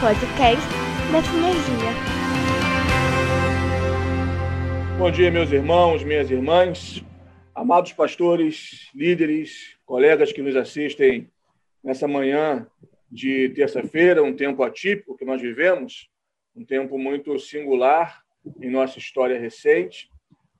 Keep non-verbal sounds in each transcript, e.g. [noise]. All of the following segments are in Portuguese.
podcast da Sinergia. Bom dia, meus irmãos, minhas irmãs, amados pastores, líderes, colegas que nos assistem nessa manhã de terça-feira, um tempo atípico que nós vivemos, um tempo muito singular em nossa história recente,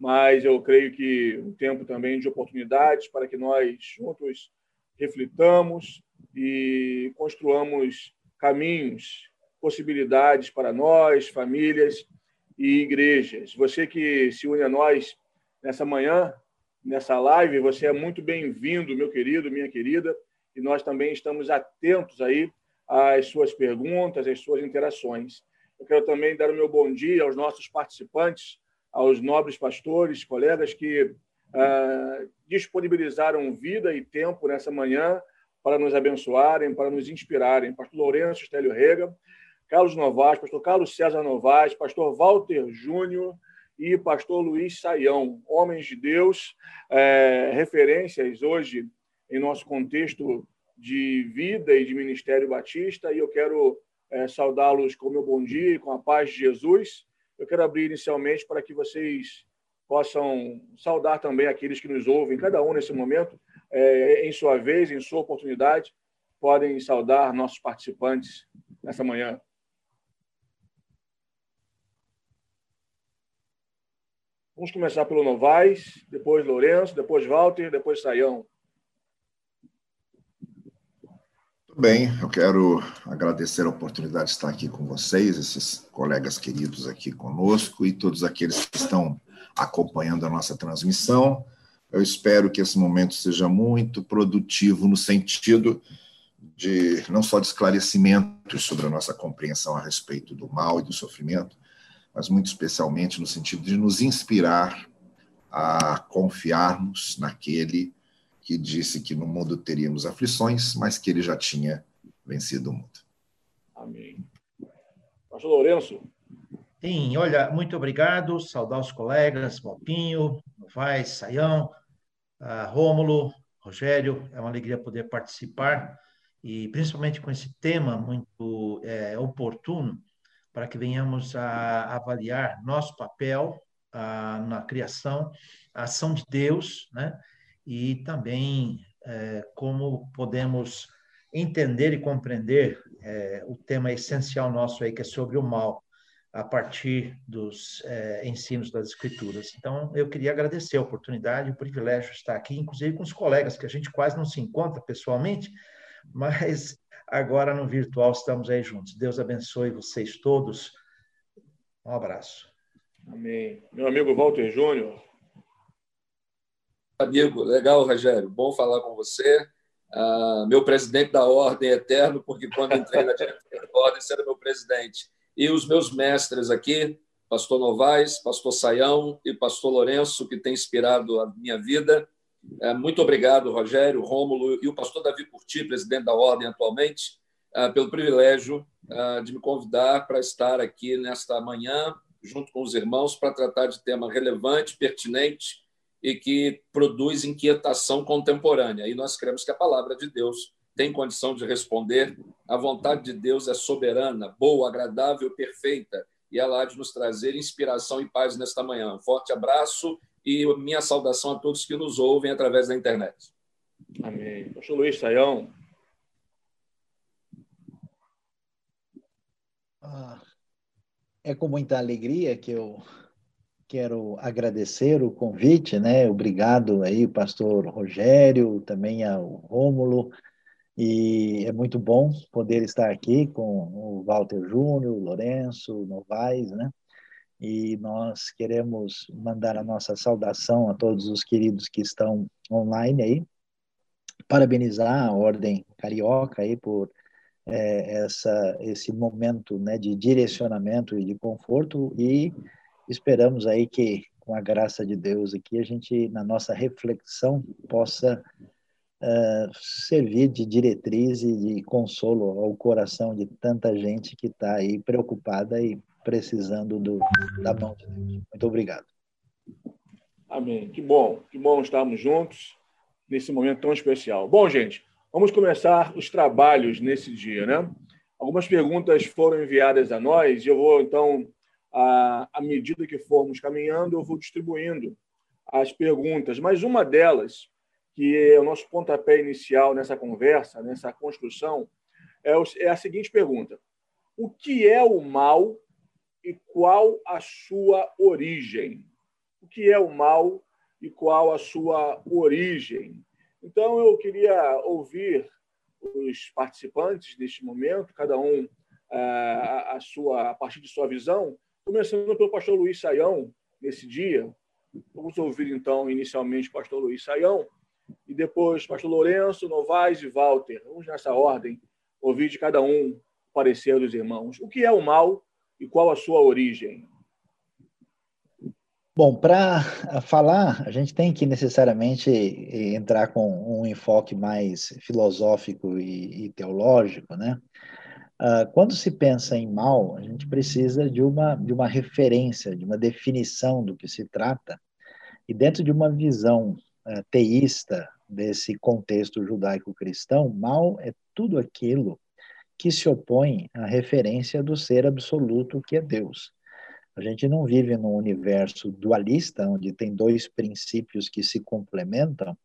mas eu creio que um tempo também de oportunidades para que nós juntos reflitamos e construamos caminhos, possibilidades para nós, famílias e igrejas. Você que se une a nós nessa manhã, nessa live, você é muito bem-vindo, meu querido, minha querida, e nós também estamos atentos aí às suas perguntas, às suas interações. Eu quero também dar o meu bom dia aos nossos participantes, aos nobres pastores, colegas que ah, disponibilizaram vida e tempo nessa manhã para nos abençoarem, para nos inspirarem. Pastor Lourenço Estélio Rega, Carlos Novaes, pastor Carlos César Novaes, pastor Walter Júnior e pastor Luiz Saião, homens de Deus, é, referências hoje em nosso contexto de vida e de ministério batista, e eu quero é, saudá-los com meu bom dia e com a paz de Jesus. Eu quero abrir inicialmente para que vocês possam saudar também aqueles que nos ouvem, cada um nesse momento, em sua vez, em sua oportunidade, podem saudar nossos participantes nessa manhã. Vamos começar pelo Novaes, depois Lourenço, depois Walter, depois Saião. Tudo bem, eu quero agradecer a oportunidade de estar aqui com vocês, esses colegas queridos aqui conosco e todos aqueles que estão acompanhando a nossa transmissão. Eu espero que esse momento seja muito produtivo no sentido de não só de esclarecimentos sobre a nossa compreensão a respeito do mal e do sofrimento, mas muito especialmente no sentido de nos inspirar a confiarmos naquele que disse que no mundo teríamos aflições, mas que ele já tinha vencido o mundo. Amém. Pastor Lourenço. Sim, olha, muito obrigado. Saudar os colegas, Malpinho, Novaes, Saião, uh, Rômulo, Rogério. É uma alegria poder participar e principalmente com esse tema muito é, oportuno para que venhamos a avaliar nosso papel a, na criação, a ação de Deus, né? E também é, como podemos entender e compreender é, o tema essencial nosso aí que é sobre o mal a partir dos é, ensinos das Escrituras. Então, eu queria agradecer a oportunidade, o privilégio de estar aqui, inclusive com os colegas, que a gente quase não se encontra pessoalmente, [laughs] mas agora no virtual estamos aí juntos. Deus abençoe vocês todos. Um abraço. Amém. Meu amigo Walter Júnior. Amigo, legal, Rogério. Bom falar com você. Uh, meu presidente da Ordem Eterno, porque quando entrei na [laughs] diretoria da Ordem, você era meu presidente e os meus mestres aqui, pastor Novaes, pastor Saião e pastor Lourenço, que tem inspirado a minha vida. É, muito obrigado, Rogério, Rômulo e o pastor Davi Curti, presidente da Ordem atualmente, é, pelo privilégio é, de me convidar para estar aqui nesta manhã, junto com os irmãos, para tratar de tema relevante, pertinente e que produz inquietação contemporânea. E nós cremos que a palavra de Deus tem condição de responder. A vontade de Deus é soberana, boa, agradável, perfeita, e ela há de nos trazer inspiração e paz nesta manhã. Um forte abraço e minha saudação a todos que nos ouvem através da internet. Amém. Pastor Luiz Saião. Ah, é com muita alegria que eu quero agradecer o convite, né? Obrigado aí, pastor Rogério, também ao Rômulo, e é muito bom poder estar aqui com o Walter Júnior, o Lourenço, Novaes, né? E nós queremos mandar a nossa saudação a todos os queridos que estão online aí, parabenizar a Ordem Carioca aí por é, essa, esse momento né, de direcionamento e de conforto e esperamos aí que, com a graça de Deus aqui, a gente, na nossa reflexão, possa servir de diretriz e de consolo ao coração de tanta gente que está aí preocupada e precisando do, da mão de Deus. Muito obrigado. Amém. Que bom, que bom estarmos juntos nesse momento tão especial. Bom, gente, vamos começar os trabalhos nesse dia, né? Algumas perguntas foram enviadas a nós e eu vou, então, à, à medida que formos caminhando, eu vou distribuindo as perguntas. Mas uma delas, que é o nosso pontapé inicial nessa conversa, nessa construção, é, é a seguinte pergunta: O que é o mal e qual a sua origem? O que é o mal e qual a sua origem? Então, eu queria ouvir os participantes neste momento, cada um é, a, sua, a partir de sua visão, começando pelo pastor Luiz Saião, nesse dia. Vamos ouvir, então, inicialmente o pastor Luiz Saião, e depois pastor Lourenço, Novaes e Walter. Vamos nessa ordem, ouvir de cada um o parecer dos irmãos. O que é o mal e qual a sua origem? Bom, para falar, a gente tem que necessariamente entrar com um enfoque mais filosófico e, e teológico, né? Uh, quando se pensa em mal, a gente precisa de uma, de uma referência, de uma definição do que se trata, e dentro de uma visão teísta desse contexto judaico-cristão, mal é tudo aquilo que se opõe à referência do ser absoluto que é Deus. A gente não vive num universo dualista, onde tem dois princípios que se complementam,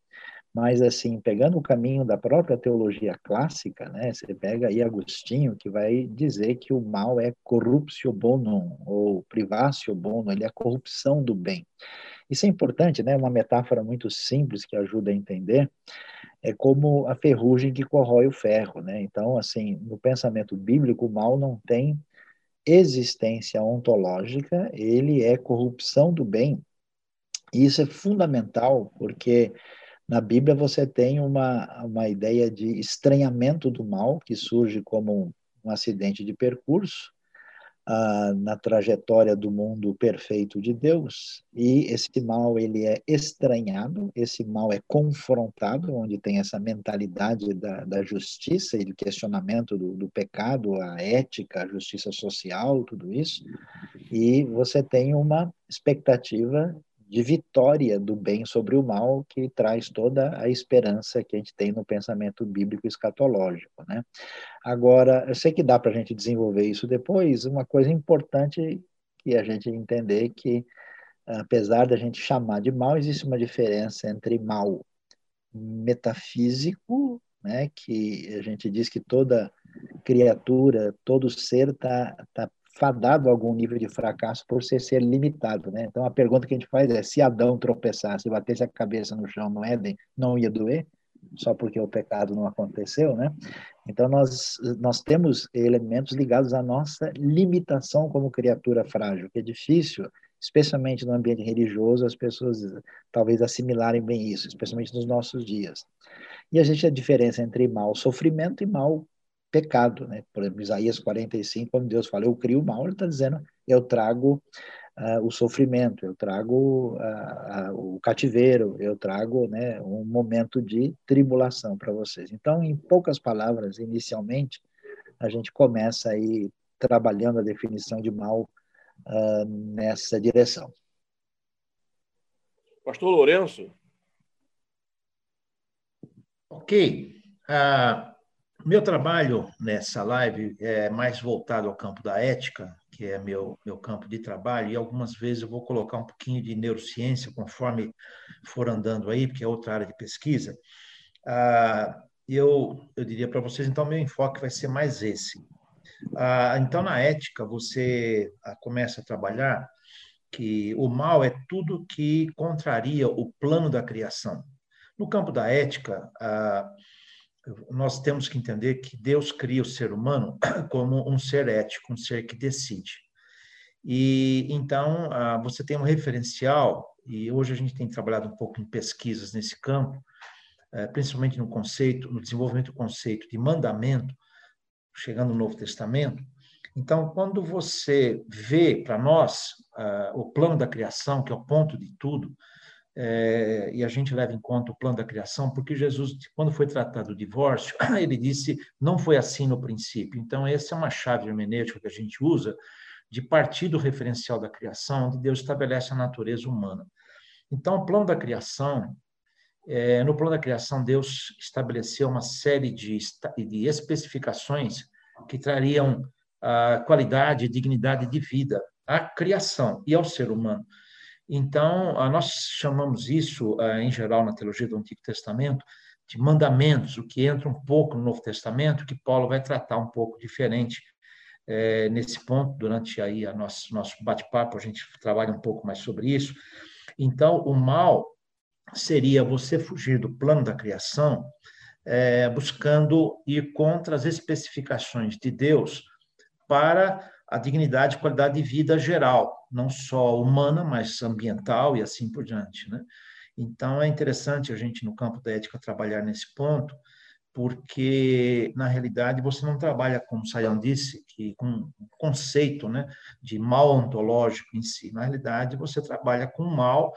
mas assim, pegando o caminho da própria teologia clássica, né, você pega aí Agostinho, que vai dizer que o mal é corruptio bonum, ou privatio bonum, ele é a corrupção do bem. Isso é importante, né, uma metáfora muito simples que ajuda a entender, é como a ferrugem que corrói o ferro, né? Então, assim, no pensamento bíblico, o mal não tem existência ontológica, ele é corrupção do bem. E isso é fundamental, porque na Bíblia você tem uma, uma ideia de estranhamento do mal, que surge como um acidente de percurso, ah, na trajetória do mundo perfeito de Deus. E esse mal ele é estranhado, esse mal é confrontado, onde tem essa mentalidade da, da justiça e do questionamento do, do pecado, a ética, a justiça social, tudo isso, e você tem uma expectativa de vitória do bem sobre o mal, que traz toda a esperança que a gente tem no pensamento bíblico escatológico. Né? Agora, eu sei que dá para a gente desenvolver isso depois, uma coisa importante que a gente entender que, apesar da gente chamar de mal, existe uma diferença entre mal metafísico, né, que a gente diz que toda criatura, todo ser está tá fadado a algum nível de fracasso por ser ser limitado, né? Então a pergunta que a gente faz é: se Adão tropeçasse e batesse a cabeça no chão no Éden, não ia doer? Só porque o pecado não aconteceu, né? Então nós nós temos elementos ligados à nossa limitação como criatura frágil, que é difícil, especialmente no ambiente religioso, as pessoas talvez assimilarem bem isso, especialmente nos nossos dias. E a gente a diferença entre mal sofrimento e mal pecado, né? Por exemplo, Isaías 45, quando Deus fala, eu crio o mal, ele está dizendo, eu trago uh, o sofrimento, eu trago uh, uh, o cativeiro, eu trago né, um momento de tribulação para vocês. Então, em poucas palavras, inicialmente, a gente começa aí trabalhando a definição de mal nessa direção. Pastor Lourenço? Ok. Uh, meu trabalho nessa live é mais voltado ao campo da ética, que é meu, meu campo de trabalho, e algumas vezes eu vou colocar um pouquinho de neurociência conforme for andando aí, porque é outra área de pesquisa. Ah, eu, eu diria para vocês, então, meu enfoque vai ser mais esse. Ah, então, na ética, você ah, começa a trabalhar que o mal é tudo que contraria o plano da criação. No campo da ética, ah, nós temos que entender que Deus cria o ser humano [coughs] como um ser ético, um ser que decide. E então você tem um referencial, e hoje a gente tem trabalhado um pouco em pesquisas nesse campo, é, principalmente no conceito, no desenvolvimento do conceito de mandamento, chegando no Novo Testamento. Então, quando você vê para nós o plano da criação, que é o ponto de tudo, é, e a gente leva em conta o plano da criação, porque Jesus, quando foi tratado o divórcio, [clears throat] ele disse, não foi assim no princípio. Então, essa é uma chave hermenêutica que a gente usa de partir do referencial da criação, onde Deus estabelece a natureza humana. Então, o plano da criação, é, no plano da criação, Deus estabeleceu uma série de, de especificações que trariam a qualidade e dignidade de vida à criação e ao ser humano. Então, nós chamamos isso, em geral, na teologia do Antigo Testamento, de mandamentos, o que entra um pouco no Novo Testamento, que Paulo vai tratar um pouco diferente é, nesse ponto, durante aí a nosso, nosso bate-papo, a gente trabalha um pouco mais sobre isso. Então, o mal seria você fugir do plano da criação, é, buscando ir contra as especificações de Deus para a dignidade e qualidade de vida geral, não só humana, mas ambiental e assim por diante. Né? Então, é interessante a gente, no campo da ética, trabalhar nesse ponto, porque, na realidade, você não trabalha, como Sayan disse, que, com um conceito né, de mal ontológico em si. Na realidade, você trabalha com mal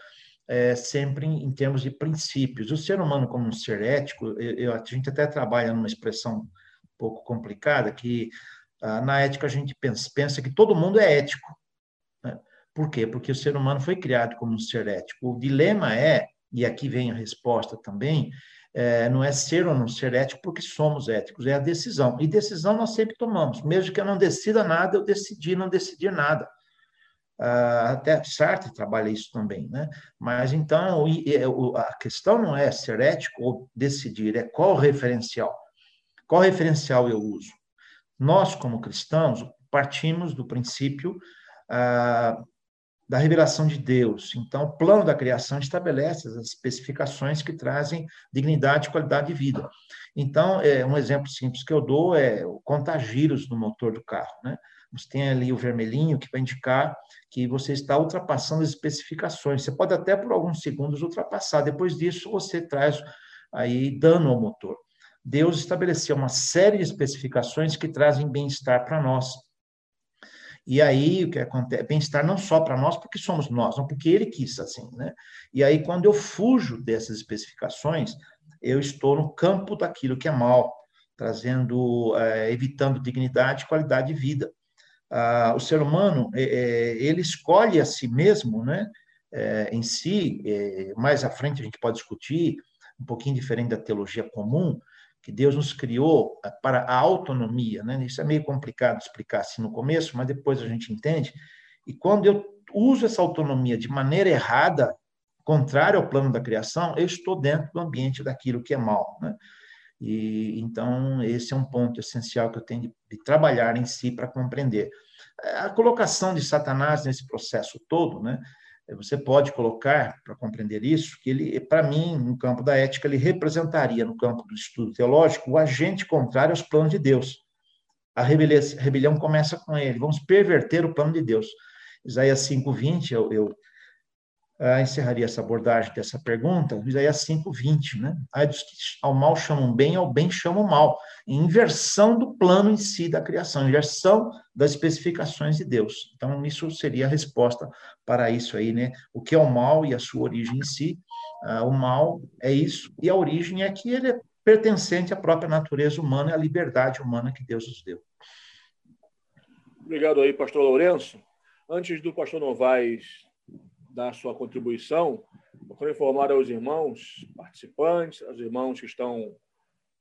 é, sempre em, em, termos de princípios. O ser humano, como um ser ético, eu, eu, a gente até trabalha numa expressão um pouco complicada, que na ética a gente pensa, pensa que todo mundo é ético. Né? Por quê? Porque o ser humano foi criado como um ser ético. O dilema é, e aqui vem a resposta também, é, não é ser ou não ser ético porque somos éticos, é a decisão. E decisão nós sempre tomamos. Mesmo que eu não decida nada, eu decidi não decidir nada. Ah, até Sartre trabalha isso também, né? Mas então a questão não é ser ético ou decidir, é qual referencial. Qual referencial eu uso? Nós, como cristãos, partimos do princípio ah, da revelação de Deus. Então, o plano da criação estabelece as especificações que trazem dignidade e qualidade de vida. Então, é, um exemplo simples que eu dou é o contagiros no motor do carro. Né? Você tem ali o vermelhinho que vai indicar que você está ultrapassando as especificações. Você pode até por alguns segundos ultrapassar. Depois disso, você traz aí dano ao motor. Deus estabeleceu uma série de especificações que trazem bem-estar para nós. E aí o que acontece? Bem-estar não só para nós, porque somos nós, não porque ele quis assim, né? E aí quando eu fujo dessas especificações, eu estou no campo daquilo que é mal, trazendo, é, evitando dignidade e qualidade de vida. Ah, o ser humano é, é, ele escolhe a si mesmo, né? Em si, mais à frente a gente pode discutir um pouquinho diferente da teologia comum, que Deus nos criou eh, para a autonomia, né? Isso é meio complicado explicar assim no começo, mas depois a gente entende. E quando eu uso essa autonomia de maneira errada, contrária ao plano da criação, eu estou dentro do ambiente daquilo que é mal, né? E então esse é um ponto essencial que eu tenho de, de trabalhar em si para compreender a colocação de Satanás nesse processo todo, né? Você pode colocar, para compreender isso, que ele, para mim, no campo da ética, ele representaria, no campo do estudo teológico, o agente contrário aos planos de Deus. A rebelião começa com ele. Vamos perverter o plano de Deus. Isaías 5:20, eu, eu ah, encerraria essa abordagem dessa pergunta, Isaías 5, 20, né? Aí dos que ao mal chamam bem, ao bem chamam mal. Inversão do plano em si da criação, inversão das especificações de Deus. Então, isso seria a resposta para isso aí, né? O que é o mal e a sua origem em si. Ah, o mal é isso, e a origem é que ele é pertencente à própria natureza humana e à liberdade humana que Deus nos deu. Obrigado aí, pastor Lourenço. Antes do pastor Novaes dar sua contribuição, quero informar aos irmãos participantes, aos irmãos que estão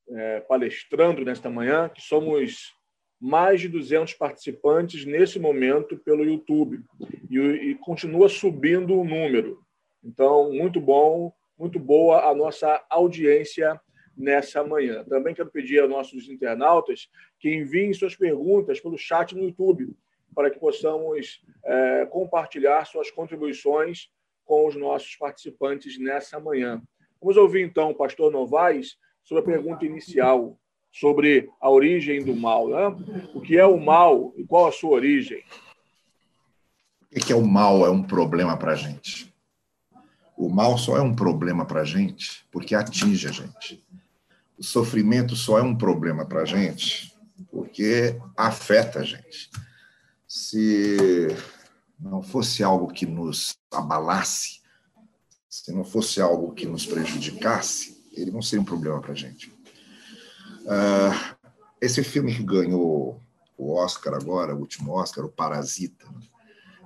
é, palestrando nesta manhã, que somos mais de 200 participantes nesse momento pelo YouTube e, e continua subindo o número. Então, muito bom, muito boa a nossa audiência nessa manhã. Também quero pedir aos nossos internautas que enviem suas perguntas pelo chat no YouTube para que possamos é, compartilhar suas contribuições com os nossos participantes nessa manhã. Vamos ouvir então o pastor Novaes sobre a pergunta inicial sobre a origem do mal. Né? O que é o mal e qual a sua origem? O que é o mal é um problema para a gente? O mal só é um problema para a gente porque atinge a gente. O sofrimento só é um problema para a gente porque afeta a gente se não fosse algo que nos abalasse, se não fosse algo que nos prejudicasse, ele não seria um problema para a gente. Uh, esse filme que ganhou o Oscar agora, o último Oscar, o Parasita, né?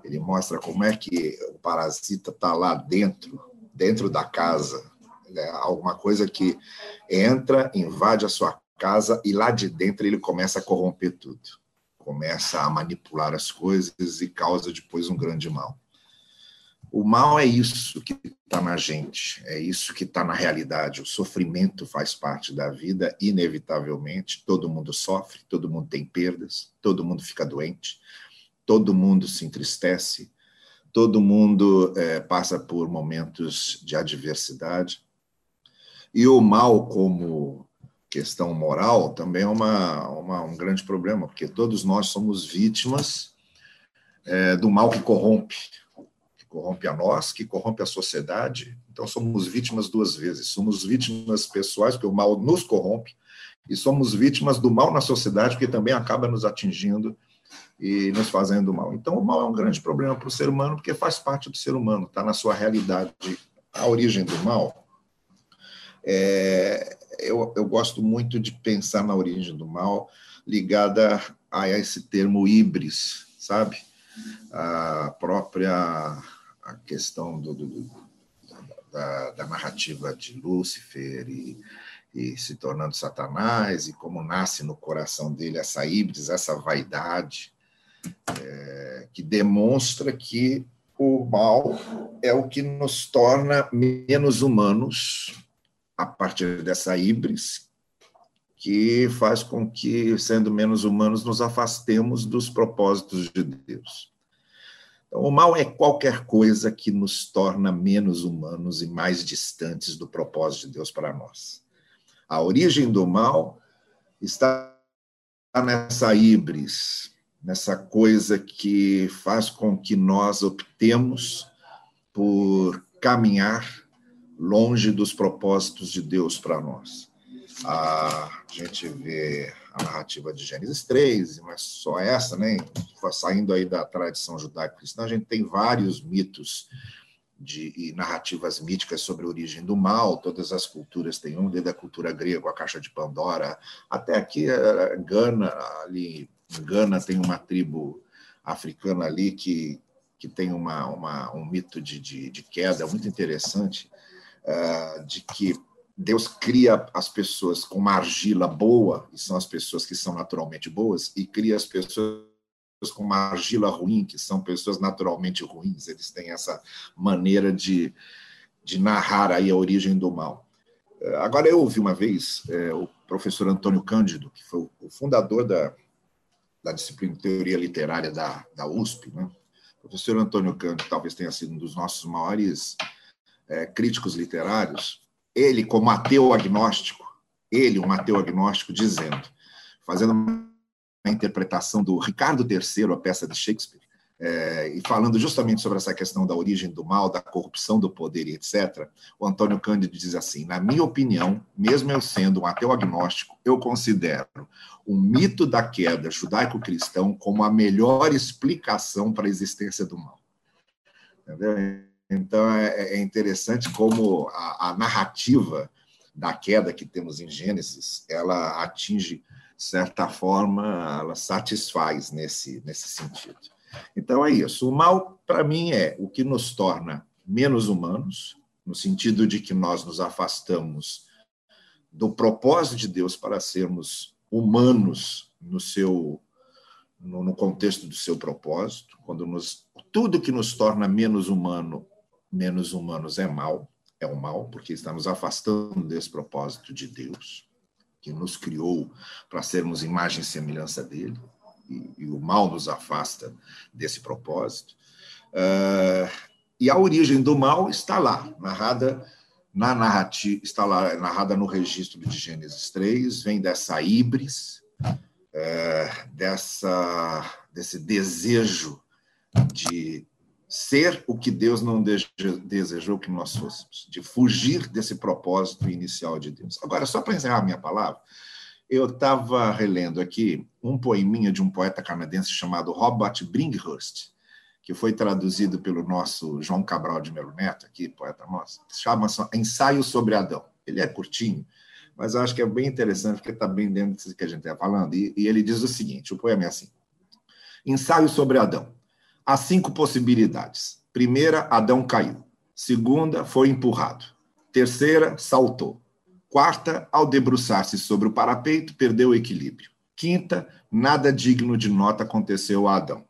ele mostra como é que o parasita está lá dentro, dentro da casa, né? alguma coisa que entra, invade a sua casa e lá de dentro ele começa a corromper tudo. Começa a manipular as coisas e causa depois um grande mal. O mal é isso que está na gente, é isso que está na realidade. O sofrimento faz parte da vida, inevitavelmente. Todo mundo sofre, todo mundo tem perdas, todo mundo fica doente, todo mundo se entristece, todo mundo é, passa por momentos de adversidade. E o mal, como questão moral, também é uma, uma um grande problema, porque todos nós somos vítimas é, do mal que corrompe corrompe a nós, que corrompe a sociedade. Então, somos vítimas duas vezes. Somos vítimas pessoais, porque o mal nos corrompe, e somos vítimas do mal na sociedade, porque também acaba nos atingindo e nos fazendo mal. Então, o mal é um grande problema para o ser humano, porque faz parte do ser humano, está na sua realidade. A origem do mal, é, eu, eu gosto muito de pensar na origem do mal ligada a esse termo híbris, sabe? A própria a questão do, do da, da, narrativa de Lúcifer e, e, se tornando Satanás, e como nasce no coração dele essa híbris, essa vaidade, é, que demonstra que o mal é o que nos torna menos humanos a partir dessa híbris, que faz com que, sendo menos humanos, nos afastemos dos propósitos de Deus. Então, o mal é qualquer coisa que nos torna menos humanos e mais distantes do propósito de Deus para nós. A origem do mal está nessa híbris, nessa coisa que faz com que nós optemos por caminhar longe dos propósitos de Deus para nós. A gente vê a narrativa de Gênesis 3, mas só essa, né? Saindo aí da tradição judaico-cristã, a gente tem vários mitos de, e narrativas míticas sobre a origem do mal, todas as culturas têm um, desde a cultura grega, a caixa de Pandora, até aqui eh, Gana, ali Gana tem uma tribo africana ali que, que tem uma, uma um mito de, de, de queda muito interessante, uh, de que Deus cria as pessoas com uma argila boa, e são as pessoas que são naturalmente boas, e cria as pessoas com uma argila ruim, que são pessoas naturalmente ruins. Eles têm essa maneira de, de narrar aí a origem do mal. É, agora, eu ouvi uma vez é, o professor Antônio Cândido, que foi o fundador da, da disciplina de teoria literária da, da USP. Né? O professor Antônio Cândido talvez tenha sido um dos nossos maiores é, críticos literários, ele, como ateu agnóstico, ele, um ateu agnóstico, dizendo, fazendo uma interpretação do Ricardo III, a peça de Shakespeare, é, e falando justamente sobre essa questão da origem do mal, da corrupção do poder e etc., o Antônio Cândido diz assim: na minha opinião, mesmo eu sendo um ateu agnóstico, eu considero o mito da queda judaico-cristão como a melhor explicação para a existência do mal. Entendeu? Então, é, é interessante como a, a, narrativa da queda que temos em Gênesis, ela atinge, certa forma, ela satisfaz nesse, nesse sentido. Então, é isso. O mal, para mim, é o que nos torna menos humanos, no sentido de que nós nos afastamos do propósito de Deus para sermos humanos no seu no contexto do seu propósito, quando nos, tudo que nos torna menos humano menos humanos é mal, é o mal, porque está nos afastando desse propósito de Deus, que nos criou para sermos imagem e semelhança dele, e, e o mal nos afasta desse propósito. Uh, e a origem do mal está lá, narrada na narrativa, está lá narrada no registro de Gênesis 3, vem dessa híbris, uh, dessa, desse desejo de ser o que Deus não desejou que nós fôssemos, de fugir desse propósito inicial de Deus. Agora, só para encerrar a minha palavra, eu estava relendo aqui um poeminha de um poeta canadense chamado Robert Bringhurst, que foi traduzido pelo nosso João Cabral de Melo Neto, aqui, poeta nosso, chama Ensaio sobre Adão. Ele é curtinho, mas eu acho que é bem interessante, porque está bem dentro do que a gente está falando. E, e ele diz o seguinte: o poema é assim. Ensaio sobre Adão. Há cinco possibilidades. Primeira, Adão caiu. Segunda, foi empurrado. Terceira, saltou. Quarta, ao debruçar-se sobre o parapeito, perdeu o equilíbrio. Quinta, nada digno de nota aconteceu a Adão.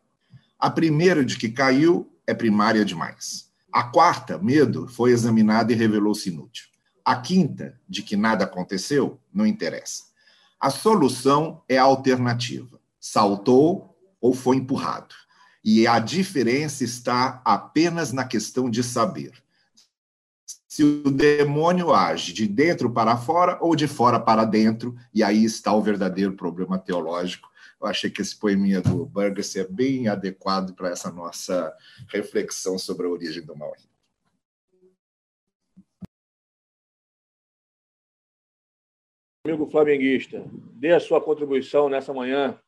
A primeira de que caiu é primária demais. A quarta, medo, foi examinada e revelou-se inútil. A quinta, de que nada aconteceu, não interessa. A solução é alternativa. Saltou ou foi empurrado. E a diferença está apenas na questão de saber se o demônio age de dentro para fora ou de fora para dentro, e aí está o verdadeiro problema teológico. Eu achei que esse poeminha do Burgess é bem adequado para essa nossa reflexão sobre a origem do mal. Amigo flamenguista, dê a sua contribuição nessa manhã.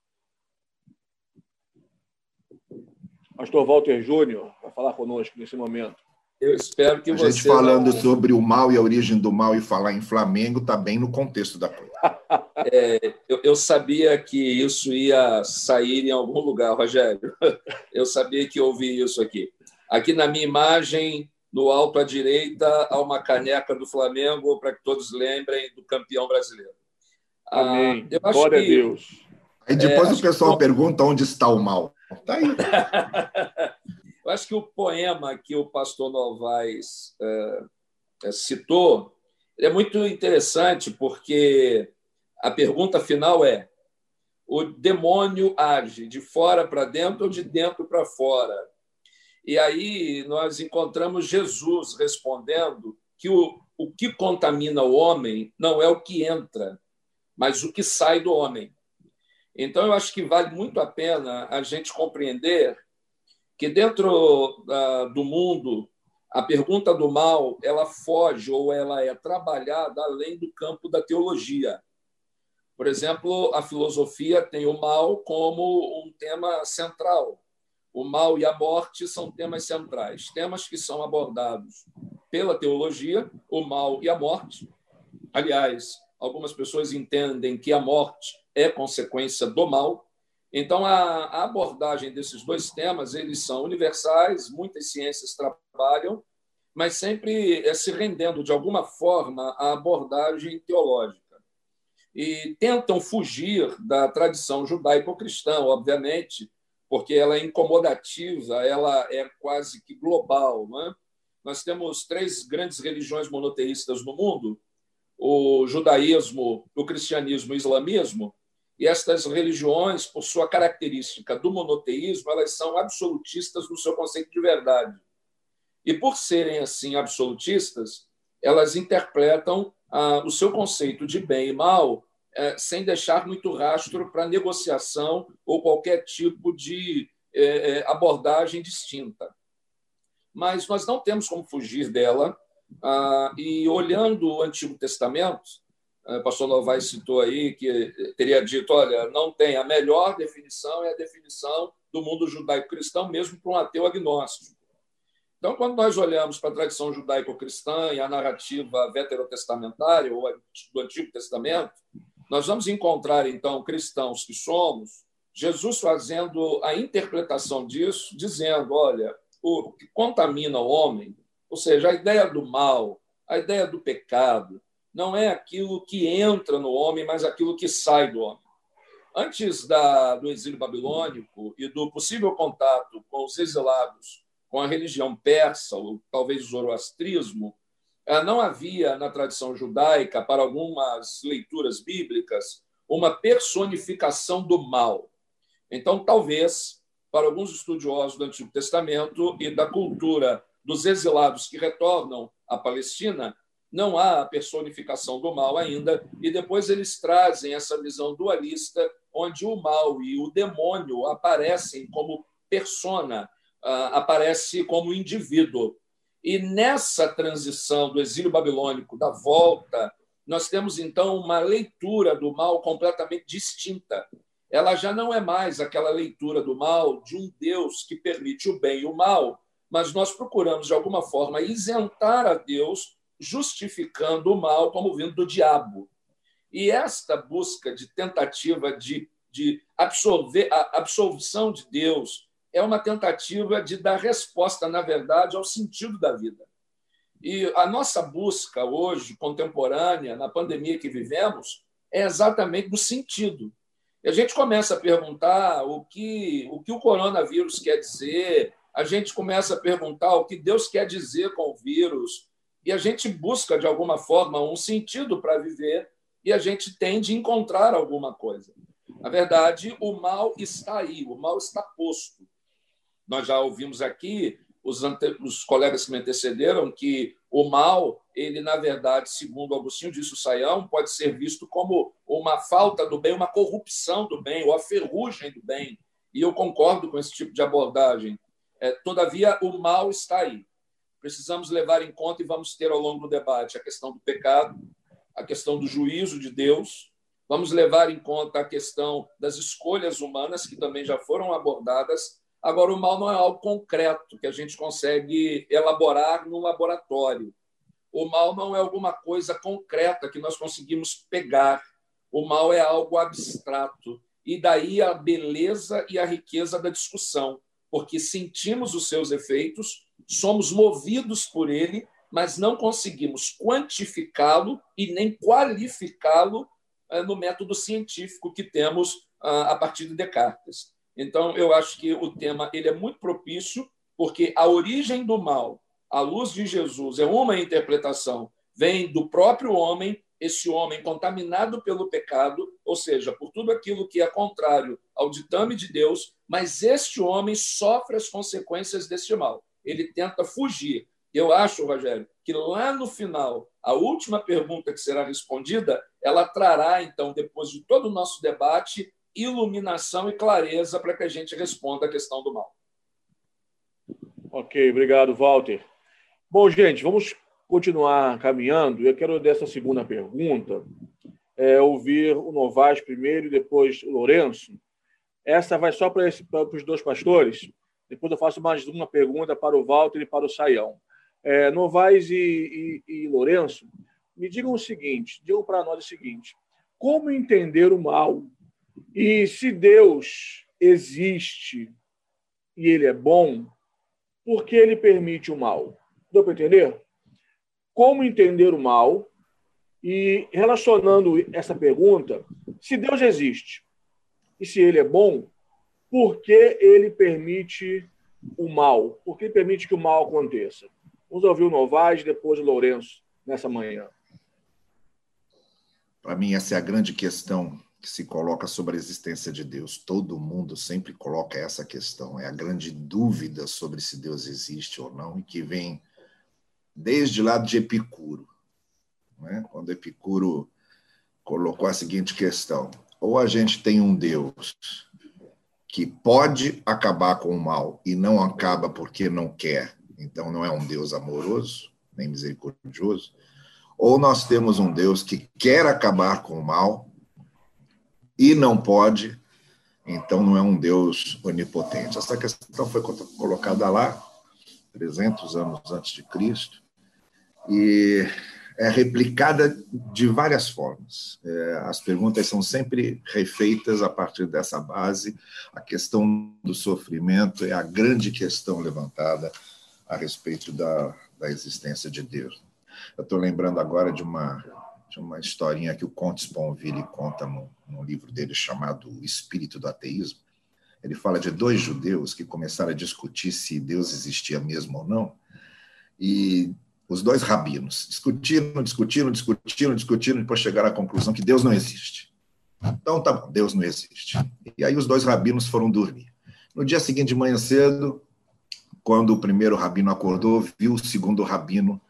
Pastor Walter Júnior vai falar conosco nesse momento. Eu espero que a você. A gente falando não... sobre o mal e a origem do mal e falar em Flamengo está bem no contexto da coisa. [laughs] É, eu, eu, sabia que isso ia sair em algum lugar, Rogério. [laughs] Eu sabia que ouvi isso aqui. Aqui na minha imagem, no alto à direita, há uma caneca do Flamengo, para que todos lembrem do campeão brasileiro. Ah, Amém. Ah, Glória que... a Deus. Aí depois é, o pessoal que... pergunta onde está o mal. Está aí. [laughs] Eu acho que o poema que o pastor Novaes é, citou é muito interessante, porque a pergunta final é: o demônio age de fora para dentro ou de dentro para fora? E aí nós encontramos Jesus respondendo que o, o que contamina o homem não é o que entra, mas o que sai do homem. Então, eu acho que vale muito a pena a gente compreender que dentro uh, do mundo a pergunta do mal ela foge ou ela é trabalhada além do campo da teologia. Por exemplo, a filosofia tem o mal como um tema central. O mal e a morte são temas centrais, temas que são abordados pela teologia, o mal e a morte. Aliás, algumas pessoas entendem que a morte é consequência do mal, então, a, abordagem desses dois temas, eles são universais, muitas ciências trabalham, mas sempre é, se rendendo, de alguma forma, à abordagem teológica. E tentam fugir da tradição judaico-cristã, obviamente, porque ela é incomodativa, ela é quase que global. É? Nós temos três grandes religiões monoteístas no mundo: o judaísmo, o cristianismo e o islamismo, e estas religiões, por sua característica do monoteísmo, elas são absolutistas no seu conceito de verdade. E por serem assim absolutistas, elas interpretam ah, o seu conceito de bem e mal eh, sem deixar muito rastro para negociação ou qualquer tipo de eh, eh, abordagem distinta. Mas nós não temos como fugir dela. Ah, e olhando o Antigo Testamento, o é, pastor Novaes citou aí que teria dito, olha, não tem a melhor definição é a definição do mundo judaico-cristão, mesmo para um ateu agnóstico. Então, quando nós olhamos para a tradição judaico-cristã e a narrativa veterotestamentária ou do Antigo Testamento, nós vamos encontrar, então, cristãos que somos, Jesus fazendo a interpretação disso, dizendo, olha, o que contamina o homem, ou seja, a ideia do mal, a ideia do pecado, não é aquilo que entra no homem, mas aquilo que sai do homem. Antes da, do exílio babilônico e do possível contato com os exilados com a religião persa, ou talvez o zoroastrismo, eh, não havia na tradição judaica, para algumas leituras bíblicas, uma personificação do mal. Então, talvez, para alguns estudiosos do Antigo Testamento e da cultura dos exilados que retornam à Palestina, não há a personificação do mal ainda, e depois eles trazem essa visão dualista, onde o mal e o demônio aparecem como persona, ah, aparece como indivíduo. E nessa transição do exílio babilônico, da volta, nós temos então uma leitura do mal completamente distinta. Ela já não é mais aquela leitura do mal de um Deus que permite o bem e o mal, mas nós procuramos, de alguma forma, isentar a Deus justificando o mal como vindo do diabo. E esta busca de tentativa de, de absorver a absolvição de Deus é uma tentativa de dar resposta, na verdade, ao sentido da vida. E a nossa busca hoje, contemporânea, na pandemia que vivemos, é exatamente do sentido. E a gente começa a perguntar o que, o que o coronavírus quer dizer, a gente começa a perguntar o que Deus quer dizer com o vírus, e a gente busca, de alguma forma, um sentido para viver, e a gente tende a encontrar alguma coisa. Na verdade, o mal está aí, o mal está posto. Nós já ouvimos aqui os, ante... os colegas que me antecederam que o mal, ele na verdade, segundo Agostinho disse o Saião, pode ser visto como uma falta do bem, uma corrupção do bem, ou a ferrugem do bem. E eu concordo com esse tipo de abordagem. É, todavia, o mal está aí. Precisamos levar em conta e vamos ter ao longo do debate a questão do pecado, a questão do juízo de Deus, vamos levar em conta a questão das escolhas humanas, que também já foram abordadas. Agora, o mal não é algo concreto que a gente consegue elaborar no laboratório. O mal não é alguma coisa concreta que nós conseguimos pegar. O mal é algo abstrato. E daí a beleza e a riqueza da discussão, porque sentimos os seus efeitos, somos movidos por ele mas não conseguimos quantificá-lo e nem qualificá-lo eh, no método científico que temos ah, a partir de Descartes. Então, eu acho que o tema ele é muito propício, porque a origem do mal, à luz de Jesus, é uma interpretação, vem do próprio homem, esse homem contaminado pelo pecado, ou seja, por tudo aquilo que é contrário ao ditame de Deus, mas este homem sofre as consequências desse mal. Ele tenta fugir, eu acho, Rogério, que lá no final, a última pergunta que será respondida, ela trará, então, depois de todo o nosso debate, iluminação e clareza para que a gente responda a questão do mal. Ok, obrigado, Walter. Bom, gente, vamos continuar caminhando. Eu quero, dessa segunda pergunta, é, ouvir o Novaes primeiro e depois o Lourenço. Essa vai só para, para os dois pastores. Depois eu faço mais uma pergunta para o Walter e para o Saião. É, Novaes e, e, e Lourenço, me digam o seguinte, digam para nós o seguinte, como entender o mal? E se Deus existe e ele é bom, por que ele permite o mal? Deu para entender? Como entender o mal? E relacionando essa pergunta, se Deus existe e se ele é bom, por que ele permite o mal? Por que permite que o mal aconteça? Vamos ouvir o Novaes, depois o Lourenço, nessa manhã. Para mim, essa é a grande questão que se coloca sobre a existência de Deus. Todo mundo sempre coloca essa questão. É a grande dúvida sobre se Deus existe ou não, e que vem desde lá de Epicuro. Né? Quando Epicuro colocou a seguinte questão: ou a gente tem um Deus que pode acabar com o mal e não acaba porque não quer, então não é um Deus amoroso, nem misericordioso, ou nós temos um Deus que quer acabar com o mal e não pode, então não é um Deus onipotente. Essa questão foi colocada lá 300 anos antes de Cristo e é replicada de várias formas. É, as perguntas são sempre refeitas a partir dessa base. A questão do sofrimento é a grande questão levantada a respeito da, da existência de Deus. Eu estou lembrando agora de uma, de uma historinha que o Conte Sponville conta no livro dele chamado O Espírito do Ateísmo. Ele fala de dois judeus que começaram a discutir se Deus existia mesmo ou não, e os dois rabinos discutiram, discutiram, discutiram, discutiram, depois chegaram à conclusão que Deus não existe. Então, tá bom, Deus não existe. E aí os dois rabinos foram dormir. No dia seguinte, de manhã cedo, quando o primeiro rabino acordou, viu o segundo rabino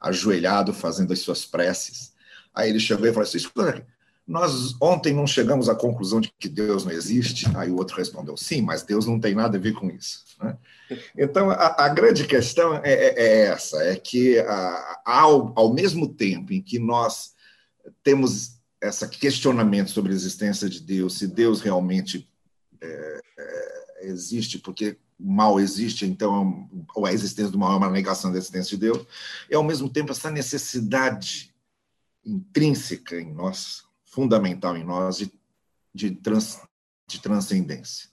ajoelhado fazendo as suas preces. Aí ele chegou e falou assim: Escuta, nós ontem não chegamos à conclusão de que Deus não existe. Aí o outro respondeu: Sim, mas Deus não tem nada a ver com isso. Né? Então a, a, grande questão é, é, é essa: é que a, ao, ao mesmo tempo em que nós temos esse questionamento sobre a existência de Deus, se Deus realmente é, é, existe, porque mal existe, então, ou a existência do mal é uma negação da existência de Deus, e ao mesmo tempo essa necessidade intrínseca em nós, fundamental em nós, de, de, trans, de transcendência,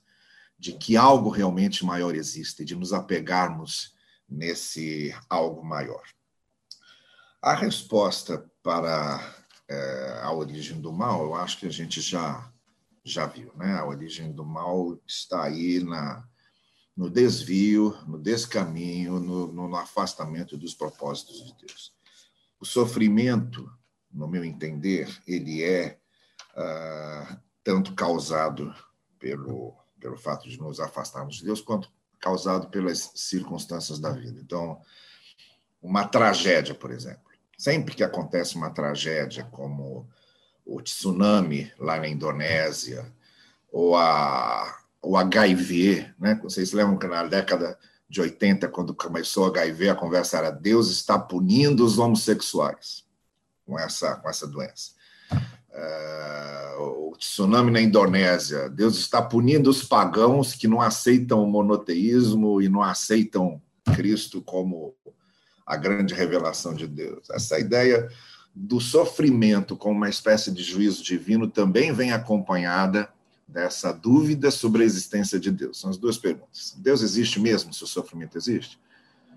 de que algo realmente maior existe, de nos apegarmos nesse algo maior. A resposta para é, a origem do mal, eu acho que a gente já já viu, né? A origem do mal está aí na no desvio, no descaminho, no, no afastamento dos propósitos de Deus. O sofrimento, no meu entender, ele é ah, tanto causado pelo, pelo fato de nos afastarmos de Deus, quanto causado pelas circunstâncias da vida. Então, uma tragédia, por exemplo. Sempre que acontece uma tragédia, como o tsunami lá na Indonésia, ou a, o HIV, né? vocês lembram que na década de 80, quando começou o HIV, a conversa era Deus está punindo os homossexuais com essa, com essa doença. Uh, o tsunami na Indonésia, Deus está punindo os pagãos que não aceitam o monoteísmo e não aceitam Cristo como a grande revelação de Deus. Essa ideia do sofrimento como uma espécie de juízo divino também vem acompanhada dessa dúvida sobre a existência de Deus. São as duas perguntas. Deus existe mesmo se o sofrimento existe?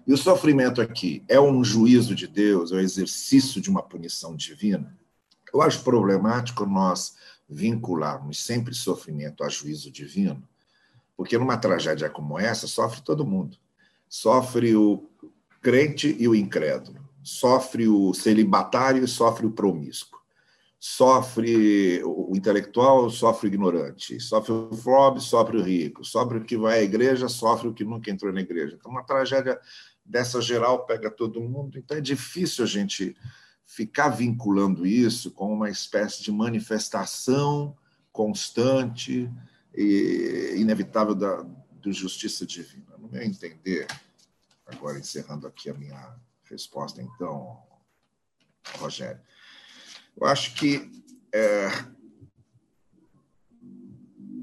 E o sofrimento aqui é um juízo de Deus, é o um exercício de uma punição divina? Eu acho problemático nós vincularmos sempre sofrimento a juízo divino, porque numa tragédia como essa sofre todo mundo. Sofre o crente e o incrédulo, sofre o celibatário e sofre o promíscuo sofre o intelectual, sofre o ignorante, sofre o pobre, sofre o rico, sofre o que vai à igreja, sofre o que nunca entrou na igreja. Então, uma tragédia dessa geral pega todo mundo, então é difícil a gente ficar vinculando isso com uma espécie de manifestação constante e inevitável da do justiça divina. No meu entender, agora encerrando aqui a minha resposta, então, Rogério, eu acho que é,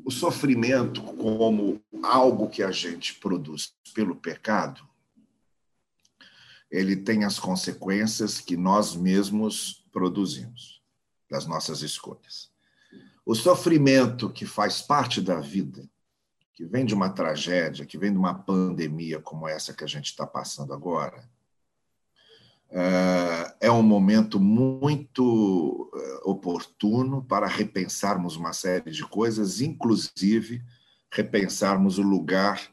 o sofrimento, como algo que a gente produz pelo pecado, ele tem as consequências que nós mesmos produzimos, das nossas escolhas. O sofrimento que faz parte da vida, que vem de uma tragédia, que vem de uma pandemia como essa que a gente está passando agora, é, é um momento muito é, oportuno para repensarmos uma série de coisas, inclusive repensarmos o lugar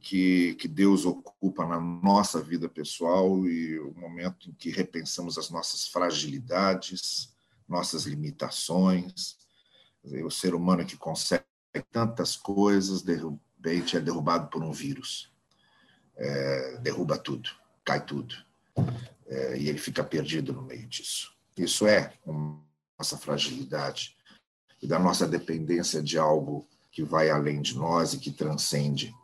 que, que Deus ocupa na nossa vida pessoal e o momento em que repensamos as nossas fragilidades, nossas limitações. O ser humano que consegue tantas coisas, de repente é derrubado por um vírus. É, derruba tudo, cai tudo é, e ele fica perdido no meio disso. Isso é uma nossa fragilidade e da nossa dependência de algo que vai além de nós e que transcende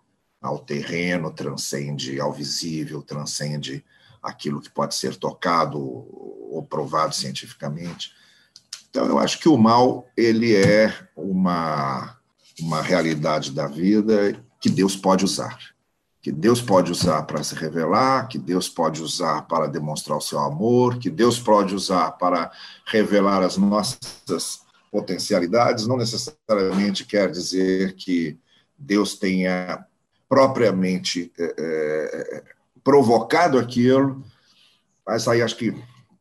ao terreno, transcende ao visível, transcende aquilo que pode ser tocado ou provado cientificamente. Então, eu acho que o mal ele é uma, uma realidade da vida que Deus pode usar que Deus pode usar para se revelar, que Deus pode usar para demonstrar o seu amor, que Deus pode usar para revelar as nossas potencialidades, não necessariamente quer dizer que Deus tenha propriamente é, é, provocado aquilo, mas aí acho que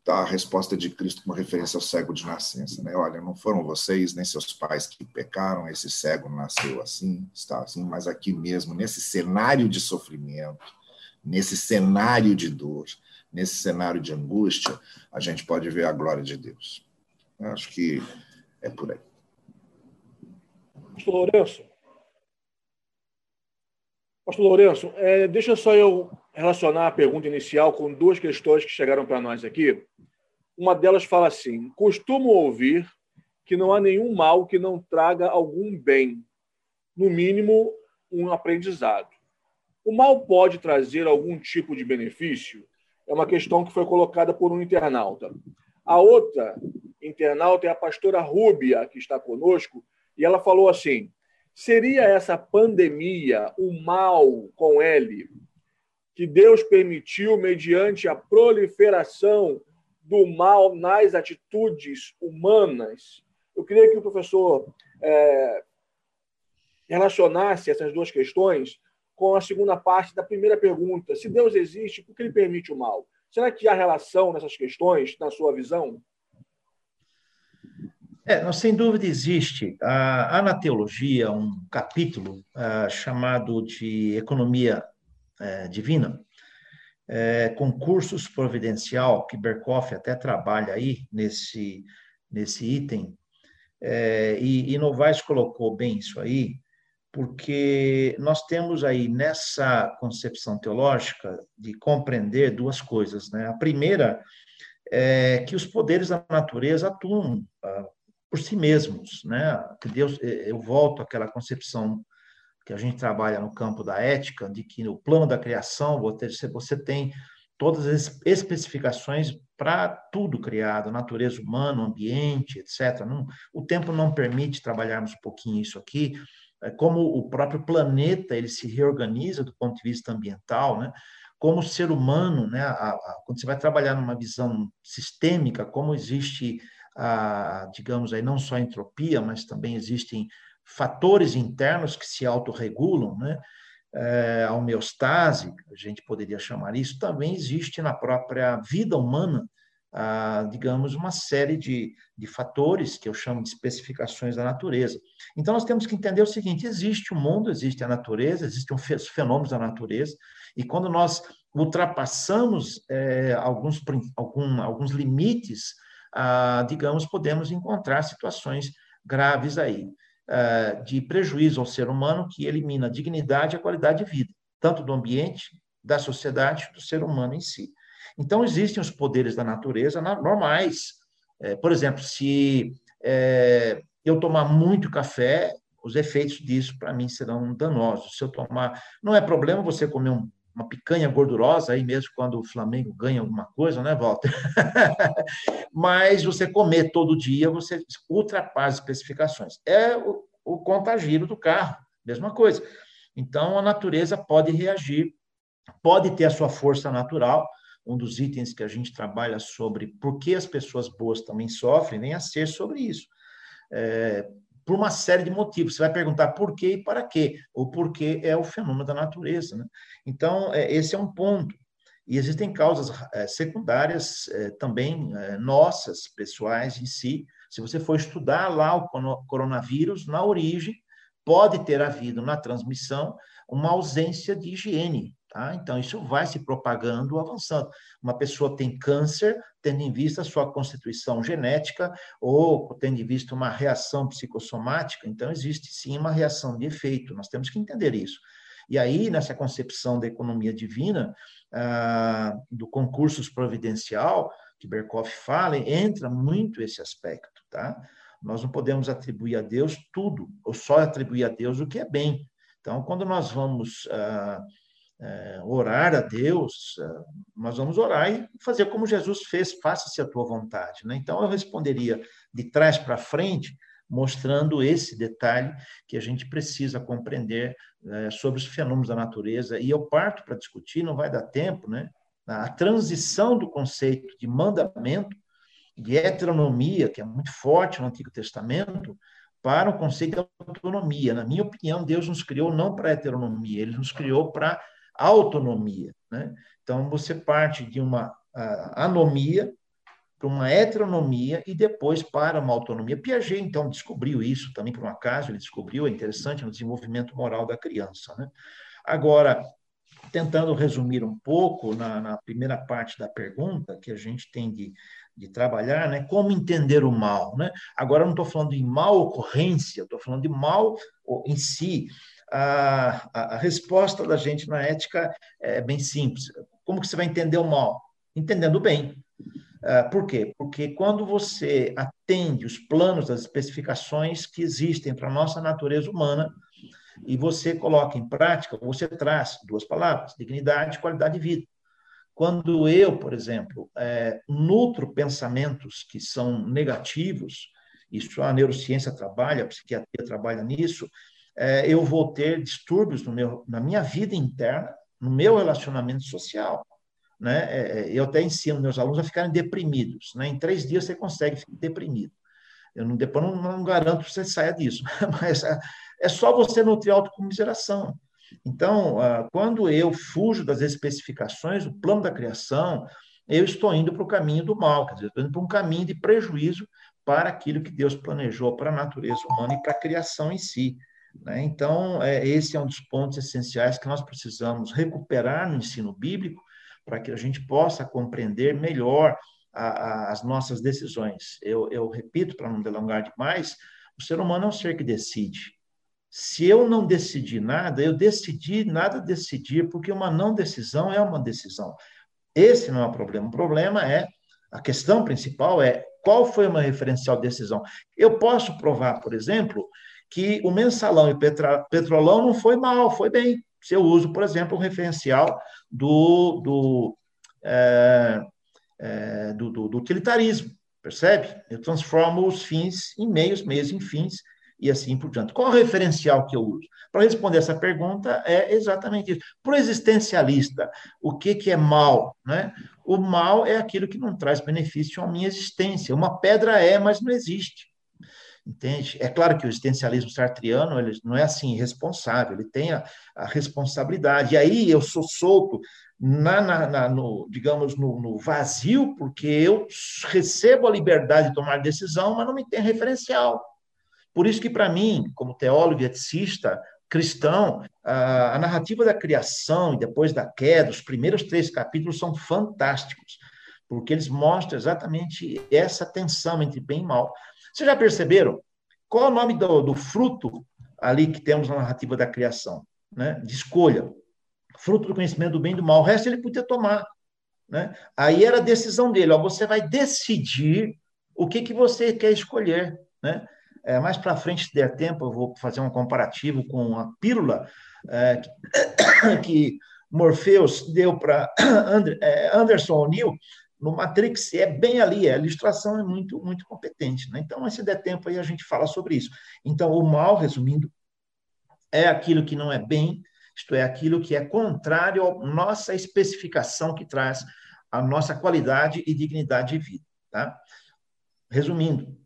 a resposta de Cristo como referência ao cego de nascença. Né? Olha, não foram vocês nem seus pais que pecaram, esse cego nasceu assim, está assim, mas aqui mesmo, nesse cenário de sofrimento, nesse cenário de dor, nesse cenário de angústia, a gente pode ver a glória de Deus. Eu acho que é por aí. Pastor Lourenço. Pastor Lourenço, é, deixa só eu relacionar a pergunta inicial com duas questões que chegaram para nós aqui. Uma delas fala assim: costumo ouvir que não há nenhum mal que não traga algum bem, no mínimo um aprendizado. O mal pode trazer algum tipo de benefício? É uma questão que foi colocada por um internauta. A outra internauta é a pastora Rúbia, que está conosco, e ela falou assim: seria essa pandemia um mal com L que Deus permitiu mediante a proliferação do mal nas atitudes humanas. Eu queria que o professor é, relacionasse essas duas questões com a segunda parte da primeira pergunta. Se Deus existe, por que ele permite o mal? Será que há relação nessas questões, na sua visão? É, não, sem dúvida existe. Há, na teologia um capítulo uh, chamado de Economia uh, Divina, uh, concursos providencial, que Berkoff até trabalha aí nesse, nesse item, e, e Novaes colocou bem isso aí, porque nós temos aí nessa concepção teológica de compreender duas coisas. Né? A primeira é que os poderes da natureza atuam uh, por si mesmos, né? Que Deus, eh, eu volto àquela concepção que a gente trabalha no campo da ética, de que no plano da criação você, tem todas as especificações para tudo criado, natureza humana, ambiente, etc. Não, o tempo não permite trabalharmos um pouquinho isso aqui, é como o próprio planeta ele se reorganiza do ponto de vista ambiental, né? Como o ser humano, né? A, a, quando você vai trabalhar numa visão sistêmica, como existe a, digamos aí, não só a entropia, mas também existem fatores internos que se autorregulam, né? É, a homeostase, a gente poderia chamar isso, também existe na própria vida humana, digamos, uma série de, de fatores que eu chamo de especificações da natureza. Então, nós temos que entender o seguinte: existe o mundo, existe a natureza, existem os fenômenos da natureza, e quando nós ultrapassamos é, alguns, algum, alguns limites ah, digamos, podemos encontrar situações graves aí, ah, de prejuízo ao ser humano que elimina a dignidade e a qualidade de vida, tanto do ambiente, da sociedade, do ser humano em si. Então, existem os poderes da natureza normais. É, por exemplo, se é, eu tomar muito café, os efeitos disso para mim serão danosos. Se eu tomar, não é problema você comer um uma picanha gordurosa aí mesmo quando o Flamengo ganha alguma coisa, né, Walter? [laughs] Mas você comer todo dia, você ultrapassa as especificações. É o, o contagiro do carro, mesma coisa. Então, a natureza pode reagir, pode ter a sua força natural. Um dos itens que a gente trabalha sobre por que as pessoas boas também sofrem, vem a ser sobre isso. É, por uma série de motivos. Você vai perguntar por quê e para quê. O porquê é o fenômeno da natureza. Né? Então, é, esse é um ponto. E existem causas é, secundárias é, também nossas, pessoais em si. Se você for estudar lá o coronavírus, na origem, pode ter havido na transmissão uma ausência de higiene. Tá? Então, isso vai se propagando, avançando. Uma pessoa tem câncer, tendo em vista a sua constituição genética, ou tendo em vista uma reação psicossomática, então existe sim uma reação de efeito, nós temos que entender isso. E aí, nessa concepção da economia divina, ah, do concursos providencial, que Berkoff fala, entra muito esse aspecto, tá? Nós não podemos atribuir a Deus tudo, ou só atribuir a Deus o que é bem. Então, quando nós vamos ah, é, orar a Deus, é, nós vamos orar e fazer como Jesus fez, faça-se a tua vontade. Né? Então, eu responderia de trás para frente, mostrando esse detalhe que a gente precisa compreender é, sobre os fenômenos da natureza. E eu parto para discutir, não vai dar tempo, né? a transição do conceito de mandamento, de heteronomia, que é muito forte no Antigo Testamento, para o conceito de autonomia. Na minha opinião, Deus nos criou não para heteronomia, ele nos criou para autonomia. Né? Então, você parte de uma anomia para uma heteronomia e depois para uma autonomia. Piaget, então, descobriu isso também por um acaso, ele descobriu, é interessante, no desenvolvimento moral da criança. Né? Agora, tentando resumir um pouco na, na, primeira parte da pergunta que a gente tem de, de trabalhar, né? Como entender o mal, né? Agora eu não estou falando de mal ocorrência, estou falando de mal em si, a, a, resposta da gente na ética é bem simples. Como que você vai entender o mal? Entendendo bem. Uh, por quê? Porque quando você atende os planos, as especificações que existem para a nossa natureza humana, e você coloca em prática, você traz duas palavras, dignidade e qualidade de vida. Quando eu, por exemplo, é, nutro pensamentos que são negativos, isso a neurociência trabalha, a psiquiatria trabalha nisso, é, eu vou ter distúrbios no meu, na minha vida interna, no meu relacionamento social. Né? É, é, eu até ensino meus alunos a ficarem deprimidos. Né? Em três dias você consegue ficar deprimido. Eu não, depois não, não garanto que você saia disso, [laughs] mas é, é só você nutrir autocomiseração. Então, ah, quando eu fujo das especificações, o plano da criação, eu estou indo para o caminho do mal, quer dizer, estou indo para um caminho de prejuízo para aquilo que Deus planejou para a natureza humana e para a criação em si. Né? Então, é, esse é um dos pontos essenciais que nós precisamos recuperar no ensino bíblico para que a gente possa compreender melhor a, a, as nossas decisões. Eu, eu repito, para não delongar demais, o ser humano é um ser que decide. Se eu não decidir nada, eu decidi nada decidir, porque uma não decisão é uma decisão. Esse não é o problema. O problema é, a questão principal é qual foi uma referencial decisão. Eu posso provar, por exemplo, que o mensalão e petrolão não foi mal, foi bem. Se eu uso, por exemplo, o referencial do, do, é, é, do, do, do utilitarismo, percebe? Eu transformo os fins em meios, meios em fins, e assim por diante. Qual o referencial que eu uso? Para responder essa pergunta é exatamente isso. Para o existencialista, o que, que é mal? Né? O mal é aquilo que não traz benefício à minha existência. Uma pedra é, mas não existe. Entende? É claro que o existencialismo sartriano ele não é assim responsável, ele tem a, a responsabilidade. E aí eu sou solto na, na, na no, digamos, no, no, vazio, porque eu recebo a liberdade de tomar decisão, mas não me tem referencial. Por isso que, para mim, como teólogo eticista cristão, a, a narrativa da criação e depois da queda, os primeiros três capítulos são fantásticos, porque eles mostram exatamente essa tensão entre bem e mal. Vocês já perceberam? Qual é o nome do, do fruto ali que temos na narrativa da criação? Né? De escolha. Fruto do conhecimento do bem e do mal. O resto ele podia tomar. Né? Aí era a decisão dele. Ó, você vai decidir o que, que você quer escolher. Né? É, mais para frente, se der tempo, eu vou fazer um comparativo com a pílula é, que [coughs] Morpheus deu para [coughs] é, Anderson O'Neill, no Matrix é bem ali, a ilustração é muito, muito competente. Né? Então, se der tempo aí, a gente fala sobre isso. Então, o mal, resumindo, é aquilo que não é bem, isto é, aquilo que é contrário à nossa especificação que traz a nossa qualidade e dignidade de vida. Tá? Resumindo,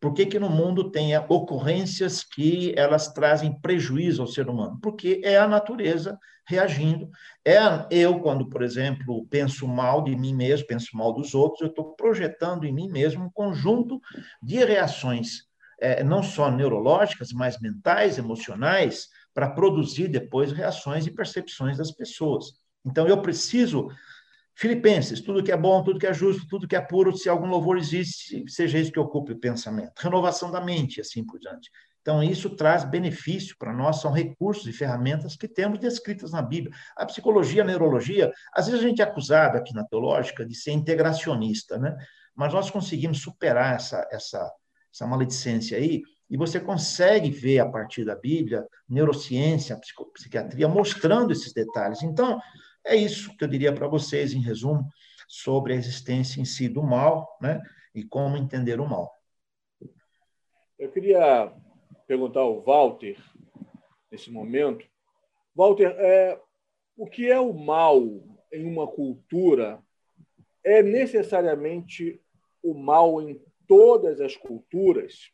por que, que no mundo tem ocorrências que elas trazem prejuízo ao ser humano? Porque é a natureza reagindo. É eu, quando, por exemplo, penso mal de mim mesmo, penso mal dos outros, eu estou projetando em mim mesmo um conjunto de reações, é, não só neurológicas, mas mentais, emocionais, para produzir depois reações e percepções das pessoas. Então, eu preciso Filipenses, tudo que é bom, tudo que é justo, tudo que é puro, se algum louvor existe, seja isso que ocupe o pensamento. Renovação da mente, assim por diante. Então, isso traz benefício para nós, são recursos e ferramentas que temos descritas na Bíblia. A psicologia, a neurologia, às vezes a gente é acusado aqui na teológica de ser integracionista, né? Mas nós conseguimos superar essa, essa, essa maledicência aí, e você consegue ver a partir da Bíblia, neurociência, psiquiatria, mostrando esses detalhes. Então, é isso que eu diria para vocês, em resumo, sobre a existência em si do mal né, e como entender o mal. Eu queria perguntar ao Walter, nesse momento. Walter, é, o que é o mal em uma cultura é necessariamente o mal em todas as culturas?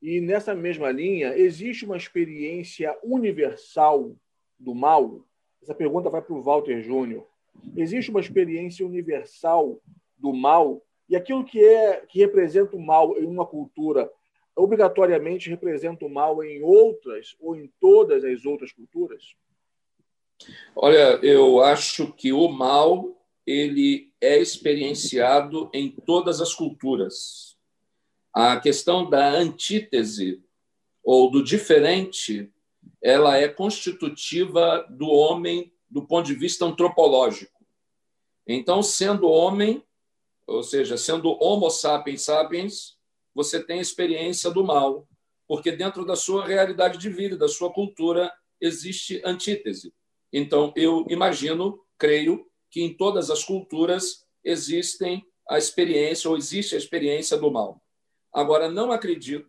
E nessa mesma linha, existe uma experiência universal do mal? Essa pergunta vai para o Walter Júnior. Existe uma experiência universal do mal e aquilo que é que representa o mal em uma cultura obrigatoriamente representa o mal em outras ou em todas as outras culturas? Olha, eu acho que o mal ele é experienciado em todas as culturas. A questão da antítese ou do diferente ela é constitutiva do homem do ponto de vista antropológico. Então, sendo homem, ou seja, sendo Homo sapiens sapiens, você tem experiência do mal, porque dentro da sua realidade de vida, da sua cultura, existe antítese. Então, eu imagino, creio, que em todas as culturas existem a experiência ou existe a experiência do mal. Agora, não acredito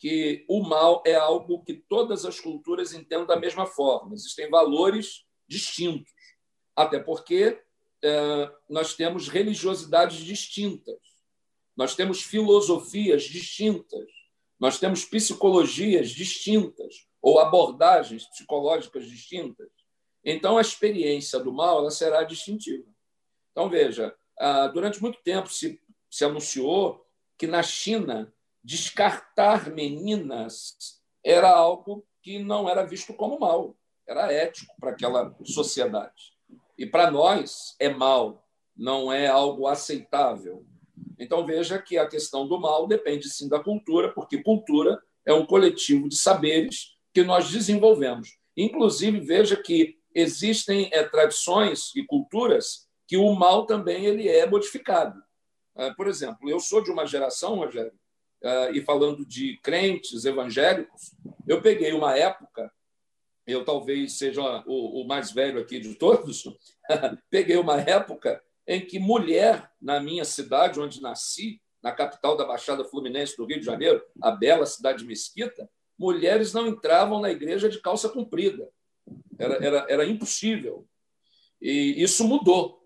que o mal é algo que todas as culturas entendem da mesma forma. Existem valores distintos, até porque é, nós temos religiosidades distintas, nós temos filosofias distintas, nós temos psicologias distintas ou abordagens psicológicas distintas. Então, a experiência do mal ela será distintiva. Então, veja, ah, durante muito tempo se, se anunciou que na China descartar meninas era algo que não era visto como mal, era ético para aquela sociedade. E para nós é mal, não é algo aceitável. Então veja que a questão do mal depende sim da cultura, porque cultura é um coletivo de saberes que nós desenvolvemos. Inclusive veja que existem é, tradições e culturas que o mal também ele é modificado. Ah, por exemplo, eu sou de uma geração, Rogério, e falando de crentes evangélicos, eu peguei uma época, eu talvez seja o, o mais velho aqui de todos, [laughs] peguei uma época em que mulher, na minha cidade, onde nasci, na capital da Baixada Fluminense do Rio de Janeiro, a bela cidade de Mesquita, mulheres não entravam na igreja de calça comprida. Era, era, era impossível. E isso mudou.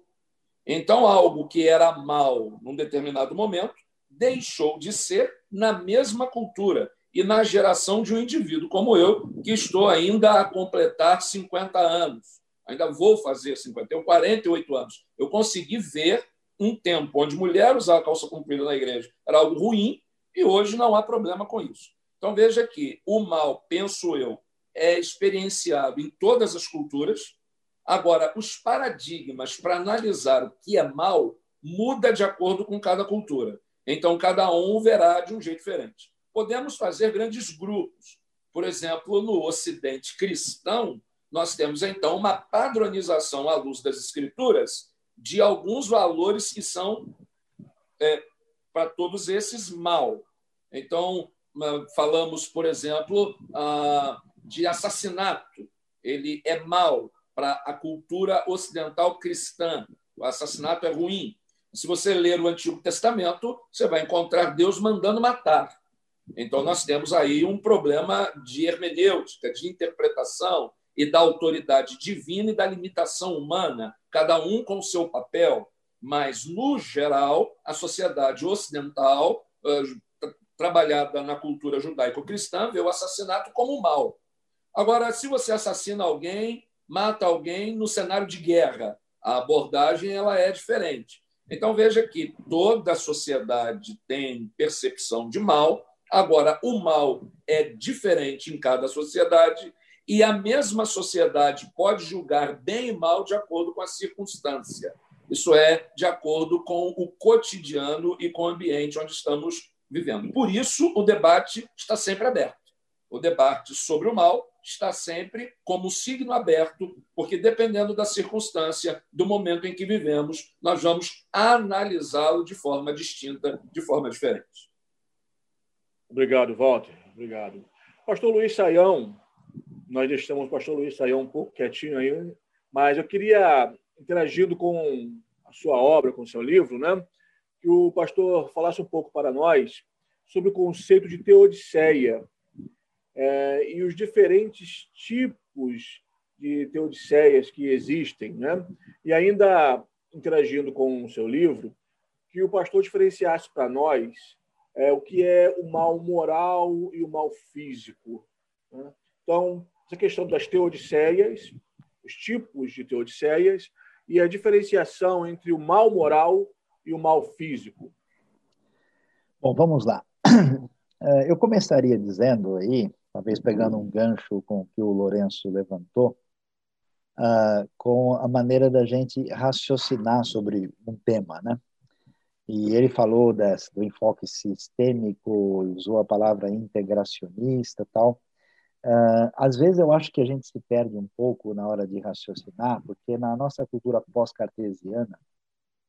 Então, algo que era mal num determinado momento deixou de ser na mesma cultura e na geração de um indivíduo como eu, que estou ainda a completar 50 anos. Ainda vou fazer 50, tenho 48 anos. Eu consegui ver um tempo onde mulher usar calça comprida na igreja era algo ruim e hoje não há problema com isso. Então veja que o mal, penso eu, é experienciado em todas as culturas. Agora, os paradigmas para analisar o que é mal muda de acordo com cada cultura. Então, cada um verá de um jeito diferente. Podemos fazer grandes grupos. Por exemplo, no Ocidente cristão, nós temos então uma padronização à luz das Escrituras de alguns valores que são, é, para todos esses, mal. Então, falamos, por exemplo, de assassinato. Ele é mal para a cultura ocidental cristã. O assassinato é ruim. Se você ler o Antigo Testamento, você vai encontrar Deus mandando matar. Então, nós temos aí um problema de hermenêutica, de interpretação e da autoridade divina e da limitação humana, cada um com seu papel. Mas, no geral, a sociedade ocidental, trabalhada na cultura judaico-cristã, vê o assassinato como mal. Agora, se você assassina alguém, mata alguém no cenário de guerra, a abordagem ela é diferente. Então veja que toda a sociedade tem percepção de mal, agora o mal é diferente em cada sociedade e a mesma sociedade pode julgar bem e mal de acordo com a circunstância. Isso é de acordo com o cotidiano e com o ambiente onde estamos vivendo. Por isso, o debate está sempre aberto. O debate sobre o mal está sempre como signo aberto, porque dependendo da circunstância, do momento em que vivemos, nós vamos analisá-lo de forma distinta, de forma diferente. Obrigado, Walter. Obrigado. Pastor Luiz Saião, nós deixamos o pastor Luiz Saião um pouco quietinho aí, mas eu queria, interagindo com a sua obra, com o seu livro, né, que o pastor falasse um pouco para nós sobre o conceito de teodiceia é, e os diferentes tipos de teodiceias que existem, né? E ainda interagindo com o seu livro, que o pastor diferenciasse para nós é, o que é o mal moral e o mal físico. Né? Então, essa questão das teodiceias, os tipos de teodiceias e a diferenciação entre o mal moral e o mal físico. Bom, vamos lá. [clears throat] É, eu começaria dizendo aí talvez pegando um gancho com o que o Lourenço levantou, uh, com a maneira da gente raciocinar sobre um tema, né? E ele falou desse, do enfoque sistêmico, usou a palavra integracionista, tal. Uh, às vezes eu acho que a gente se perde um pouco na hora de raciocinar, porque na nossa cultura pós-cartesiana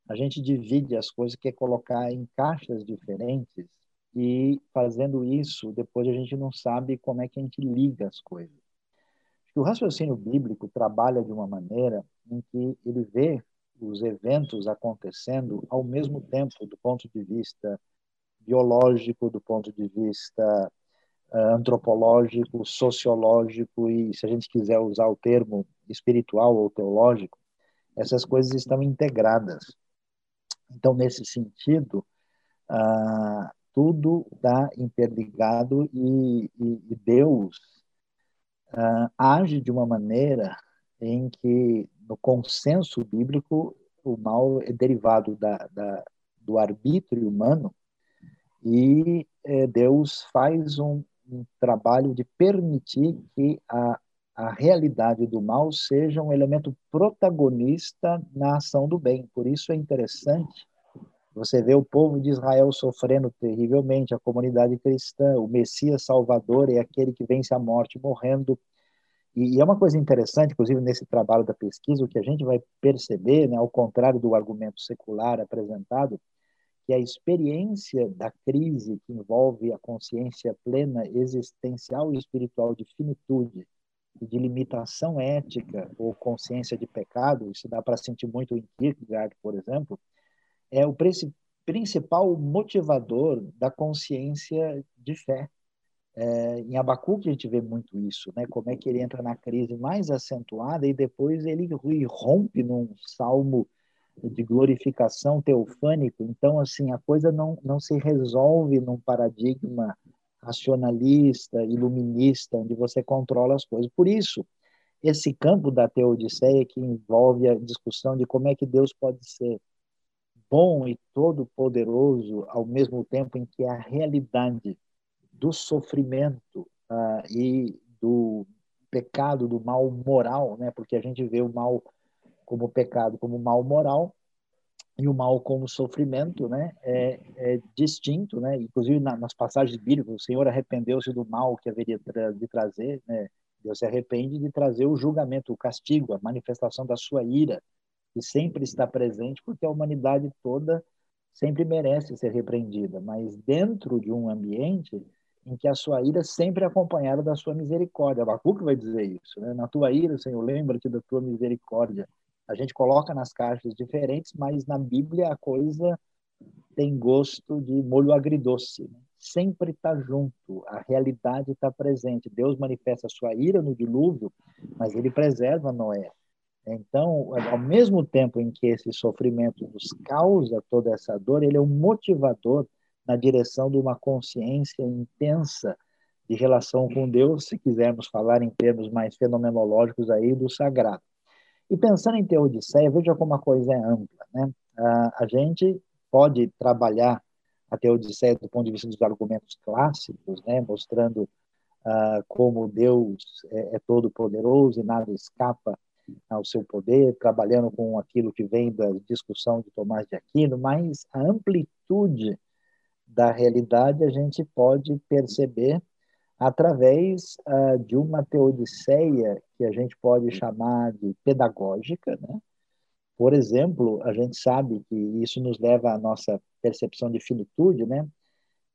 a gente divide as coisas que é colocar em caixas diferentes e fazendo isso, depois a gente não sabe como é que a gente liga as coisas. O raciocínio bíblico trabalha de uma maneira em que ele vê os eventos acontecendo ao mesmo tempo, do ponto de vista biológico, do ponto de vista uh, antropológico, sociológico e, se a gente quiser usar o termo espiritual ou teológico, essas coisas estão integradas. Então, nesse sentido, uh, tudo está interligado e, e, e Deus uh, age de uma maneira em que, no consenso bíblico, o mal é derivado da, da do arbítrio humano e é, Deus faz um, um, trabalho de permitir que a, a realidade do mal seja um elemento protagonista na ação do bem. Por isso é interessante você vê o povo de Israel sofrendo terrivelmente, a comunidade cristã, o Messias Salvador é aquele que vence a morte morrendo. E, e é uma coisa interessante, inclusive nesse trabalho da pesquisa, o que a gente vai perceber, né, ao contrário do argumento secular apresentado, que a experiência da crise que envolve a consciência plena existencial e espiritual de finitude e de limitação ética ou consciência de pecado, isso dá para sentir muito em Kierkegaard, por exemplo, é o principal motivador da consciência de fé. É, em Abacuque a gente vê muito isso, né? Como é que ele entra na crise mais acentuada e depois ele rompe num salmo de glorificação teofânico. Então, assim, a coisa não, não se resolve num paradigma racionalista, iluminista, onde você controla as coisas. Por isso, esse campo da teodiceia que envolve a discussão de como é que Deus pode ser bom e todo-poderoso ao mesmo tempo em que a realidade do sofrimento uh, e do pecado, do mal moral, né? porque a gente vê o mal como pecado, como mal moral, e o mal como sofrimento, né, é, é distinto, né, inclusive na, nas passagens bíblicas, o Senhor arrependeu-se do mal que haveria de trazer, né, Deus se arrepende de trazer o julgamento, o castigo, a manifestação da sua ira, que sempre está presente, porque a humanidade toda sempre merece ser repreendida, mas dentro de um ambiente em que a sua ira sempre é acompanhada da sua misericórdia. Abacuque vai dizer isso, né? Na tua ira, Senhor, lembra-te da tua misericórdia. A gente coloca nas caixas diferentes, mas na Bíblia a coisa tem gosto de molho agridoce. Né? Sempre está junto, a realidade está presente. Deus manifesta a sua ira no dilúvio, mas ele preserva Noé. Então, ao mesmo tempo em que esse sofrimento nos causa toda essa dor, ele é um motivador na direção de uma consciência intensa de relação com Deus, se quisermos falar em termos mais fenomenológicos aí do sagrado. E pensando em teodiceia, veja como a coisa é ampla, né? A gente pode trabalhar a teodiceia do ponto de vista dos argumentos clássicos, né, mostrando uh, como Deus é, é todo poderoso e nada escapa ao seu poder, trabalhando com aquilo que vem da discussão de Tomás de Aquino, mas a amplitude da realidade a gente pode perceber através uh, de uma teodiceia que a gente pode chamar de pedagógica, né? Por exemplo, a gente sabe que isso nos leva à nossa percepção de finitude, né?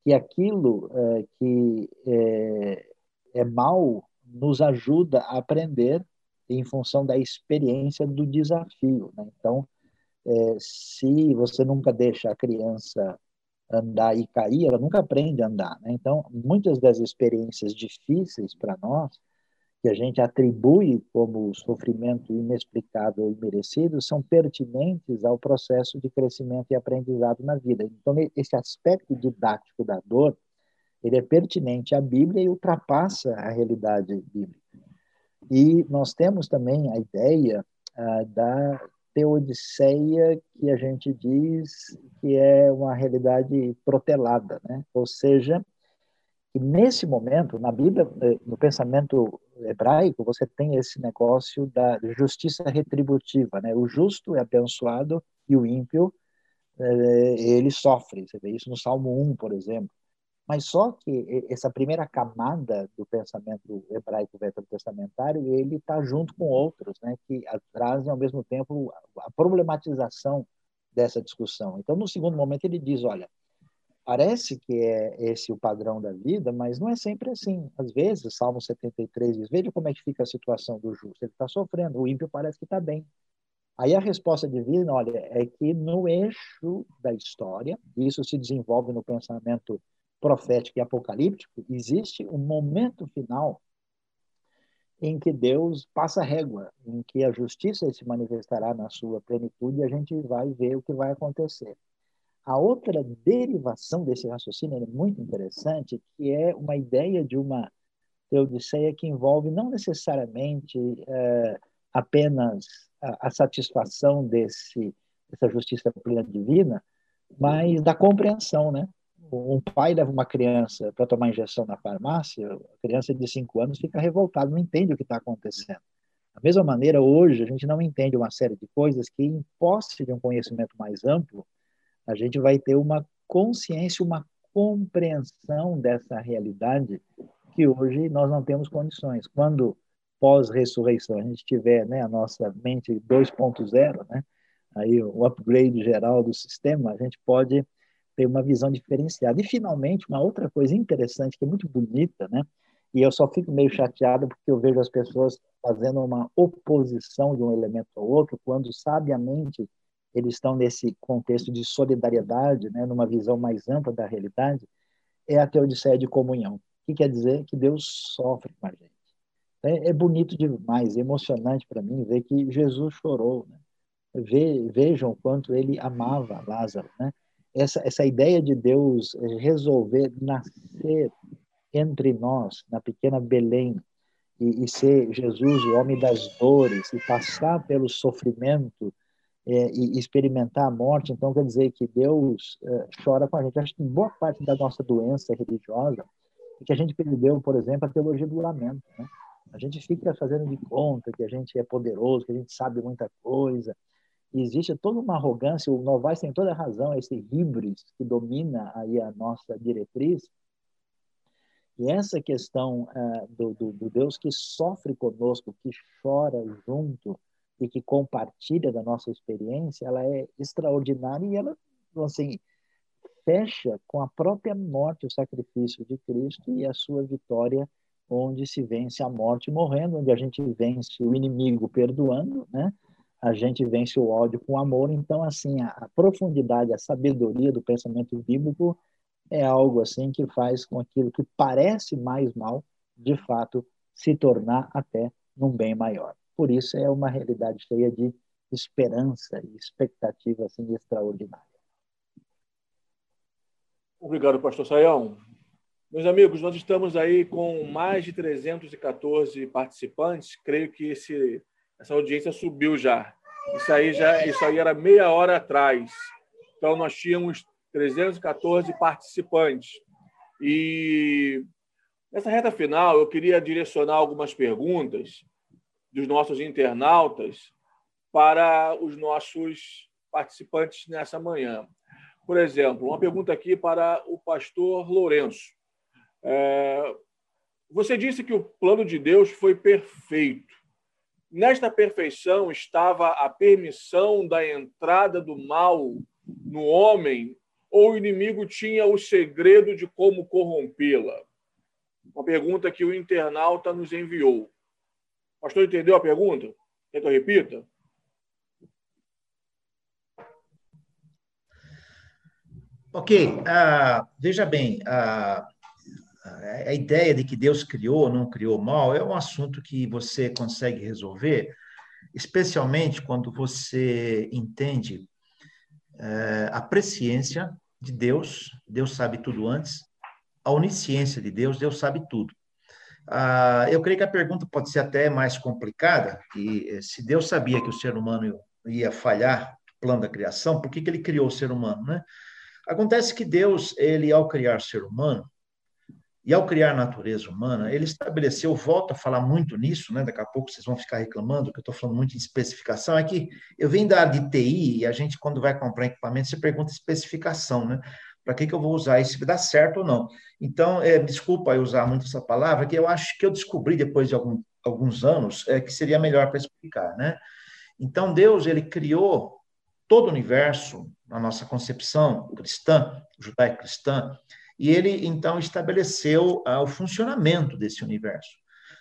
Que aquilo uh, que é, é mal nos ajuda a aprender em função da experiência do desafio. Né? Então, é, se você nunca deixa a criança andar e cair, ela nunca aprende a andar. Né? Então, muitas das experiências difíceis para nós, que a gente atribui como sofrimento inexplicável e merecido, são pertinentes ao processo de crescimento e aprendizado na vida. Então, esse aspecto didático da dor, ele é pertinente à Bíblia e ultrapassa a realidade bíblica. E nós temos também a ideia ah, da teodiceia que a gente diz que é uma realidade protelada, né? Ou seja, que nesse momento, na Bíblia, eh, no pensamento hebraico, você tem esse negócio da justiça retributiva, né? O justo é abençoado e o ímpio eh, ele sofre. Você vê isso no Salmo 1, por exemplo. Mas só que essa primeira camada do pensamento hebraico veterotestamentário, ele está junto com outros, né, que trazem ao mesmo tempo a problematização dessa discussão. Então, no segundo momento, ele diz: olha, parece que é esse o padrão da vida, mas não é sempre assim. Às vezes, Salmo 73 diz: veja como é que fica a situação do justo. Ele está sofrendo, o ímpio parece que está bem. Aí a resposta divina, olha, é que no eixo da história, isso se desenvolve no pensamento profético e apocalíptico, existe um momento final em que Deus passa régua, em que a justiça se manifestará na sua plenitude e a gente vai ver o que vai acontecer. A outra derivação desse raciocínio é muito interessante, que é uma ideia de uma teodiceia que envolve não necessariamente é, apenas a, a satisfação desse essa justiça plena divina, mas da compreensão, né? Um pai leva uma criança para tomar injeção na farmácia, a criança de 5 anos fica revoltada, não entende o que está acontecendo. Da mesma maneira, hoje, a gente não entende uma série de coisas que, em posse de um conhecimento mais amplo, a gente vai ter uma consciência, uma compreensão dessa realidade que hoje nós não temos condições. Quando pós-ressurreição a gente tiver né, a nossa mente 2.0, né, aí o upgrade geral do sistema, a gente pode uma visão diferenciada. E, finalmente, uma outra coisa interessante, que é muito bonita, né, e eu só fico meio chateado porque eu vejo as pessoas fazendo uma oposição de um elemento ao outro, quando sabiamente eles estão nesse contexto de solidariedade, né, numa visão mais ampla da realidade, é a teodiceia de comunhão. Que quer dizer? Que Deus sofre com a gente. É, é bonito demais, é emocionante para mim ver que Jesus chorou. Né? Ve, vejam quanto ele amava Lázaro. Né? Essa, essa ideia de Deus resolver nascer entre nós, na pequena Belém, e, e ser Jesus, o homem das dores, e passar pelo sofrimento é, e experimentar a morte, então quer dizer que Deus é, chora com a gente. Acho que boa parte da nossa doença religiosa é que a gente perdeu, por exemplo, a teologia do lamento. Né? A gente fica fazendo de conta que a gente é poderoso, que a gente sabe muita coisa. Existe toda uma arrogância, o Novaes tem toda a razão, esse híbris que domina aí a nossa diretriz. E essa questão uh, do, do, do Deus que sofre conosco, que chora junto, e que compartilha da nossa experiência, ela é extraordinária e ela, assim, fecha com a própria morte, o sacrifício de Cristo e a sua vitória, onde se vence a morte morrendo, onde a gente vence o inimigo perdoando, né? A gente vence o ódio com amor. Então, assim, a, a profundidade, a sabedoria do pensamento bíblico é algo assim que faz com aquilo que parece mais mal, de fato, se tornar até num bem maior. Por isso é uma realidade cheia de esperança e expectativa assim extraordinária. Obrigado, pastor Saião. Meus amigos, nós estamos aí com mais de 314 participantes. Creio que esse, essa audiência subiu já. Isso aí já isso aí era meia hora atrás. Então nós tínhamos 314 participantes. E nessa reta final eu queria direcionar algumas perguntas dos nossos internautas para os nossos participantes nessa manhã. Por exemplo, uma pergunta aqui para o pastor Lourenço. É, você disse que o plano de Deus foi perfeito. Nesta perfeição estava a permissão da entrada do mal no homem, ou o inimigo tinha o segredo de como corrompê-la? Uma pergunta que o internauta nos enviou. Pastor, entendeu a pergunta? Quer que eu repita? Ok, uh, veja bem, uh, a ideia de que Deus criou ou não criou mal é um assunto que você consegue resolver, especialmente quando você entende uh, a presciência de Deus, Deus sabe tudo antes, a onisciência de Deus, Deus sabe tudo. Ah, eu creio que a pergunta pode ser até mais complicada, que eh, se Deus sabia que o ser humano ia falhar o plano da criação, por que, que ele criou o ser humano, né? Acontece que Deus, ele ao criar o ser humano, e ao criar a natureza humana, ele estabeleceu, volto a falar muito nisso, né? daqui a pouco vocês vão ficar reclamando que eu estou falando muito em especificação, é que eu venho da área de TI e a gente, quando vai comprar equipamento, você pergunta especificação, né? Para que, que eu vou usar isso, se dá certo ou não. Então, é, desculpa eu usar muito essa palavra, que eu acho que eu descobri depois de algum, alguns anos é, que seria melhor para explicar, né? Então, Deus, ele criou todo o universo, na nossa concepção cristã, judaico-cristã, e ele, então, estabeleceu ah, o funcionamento desse universo.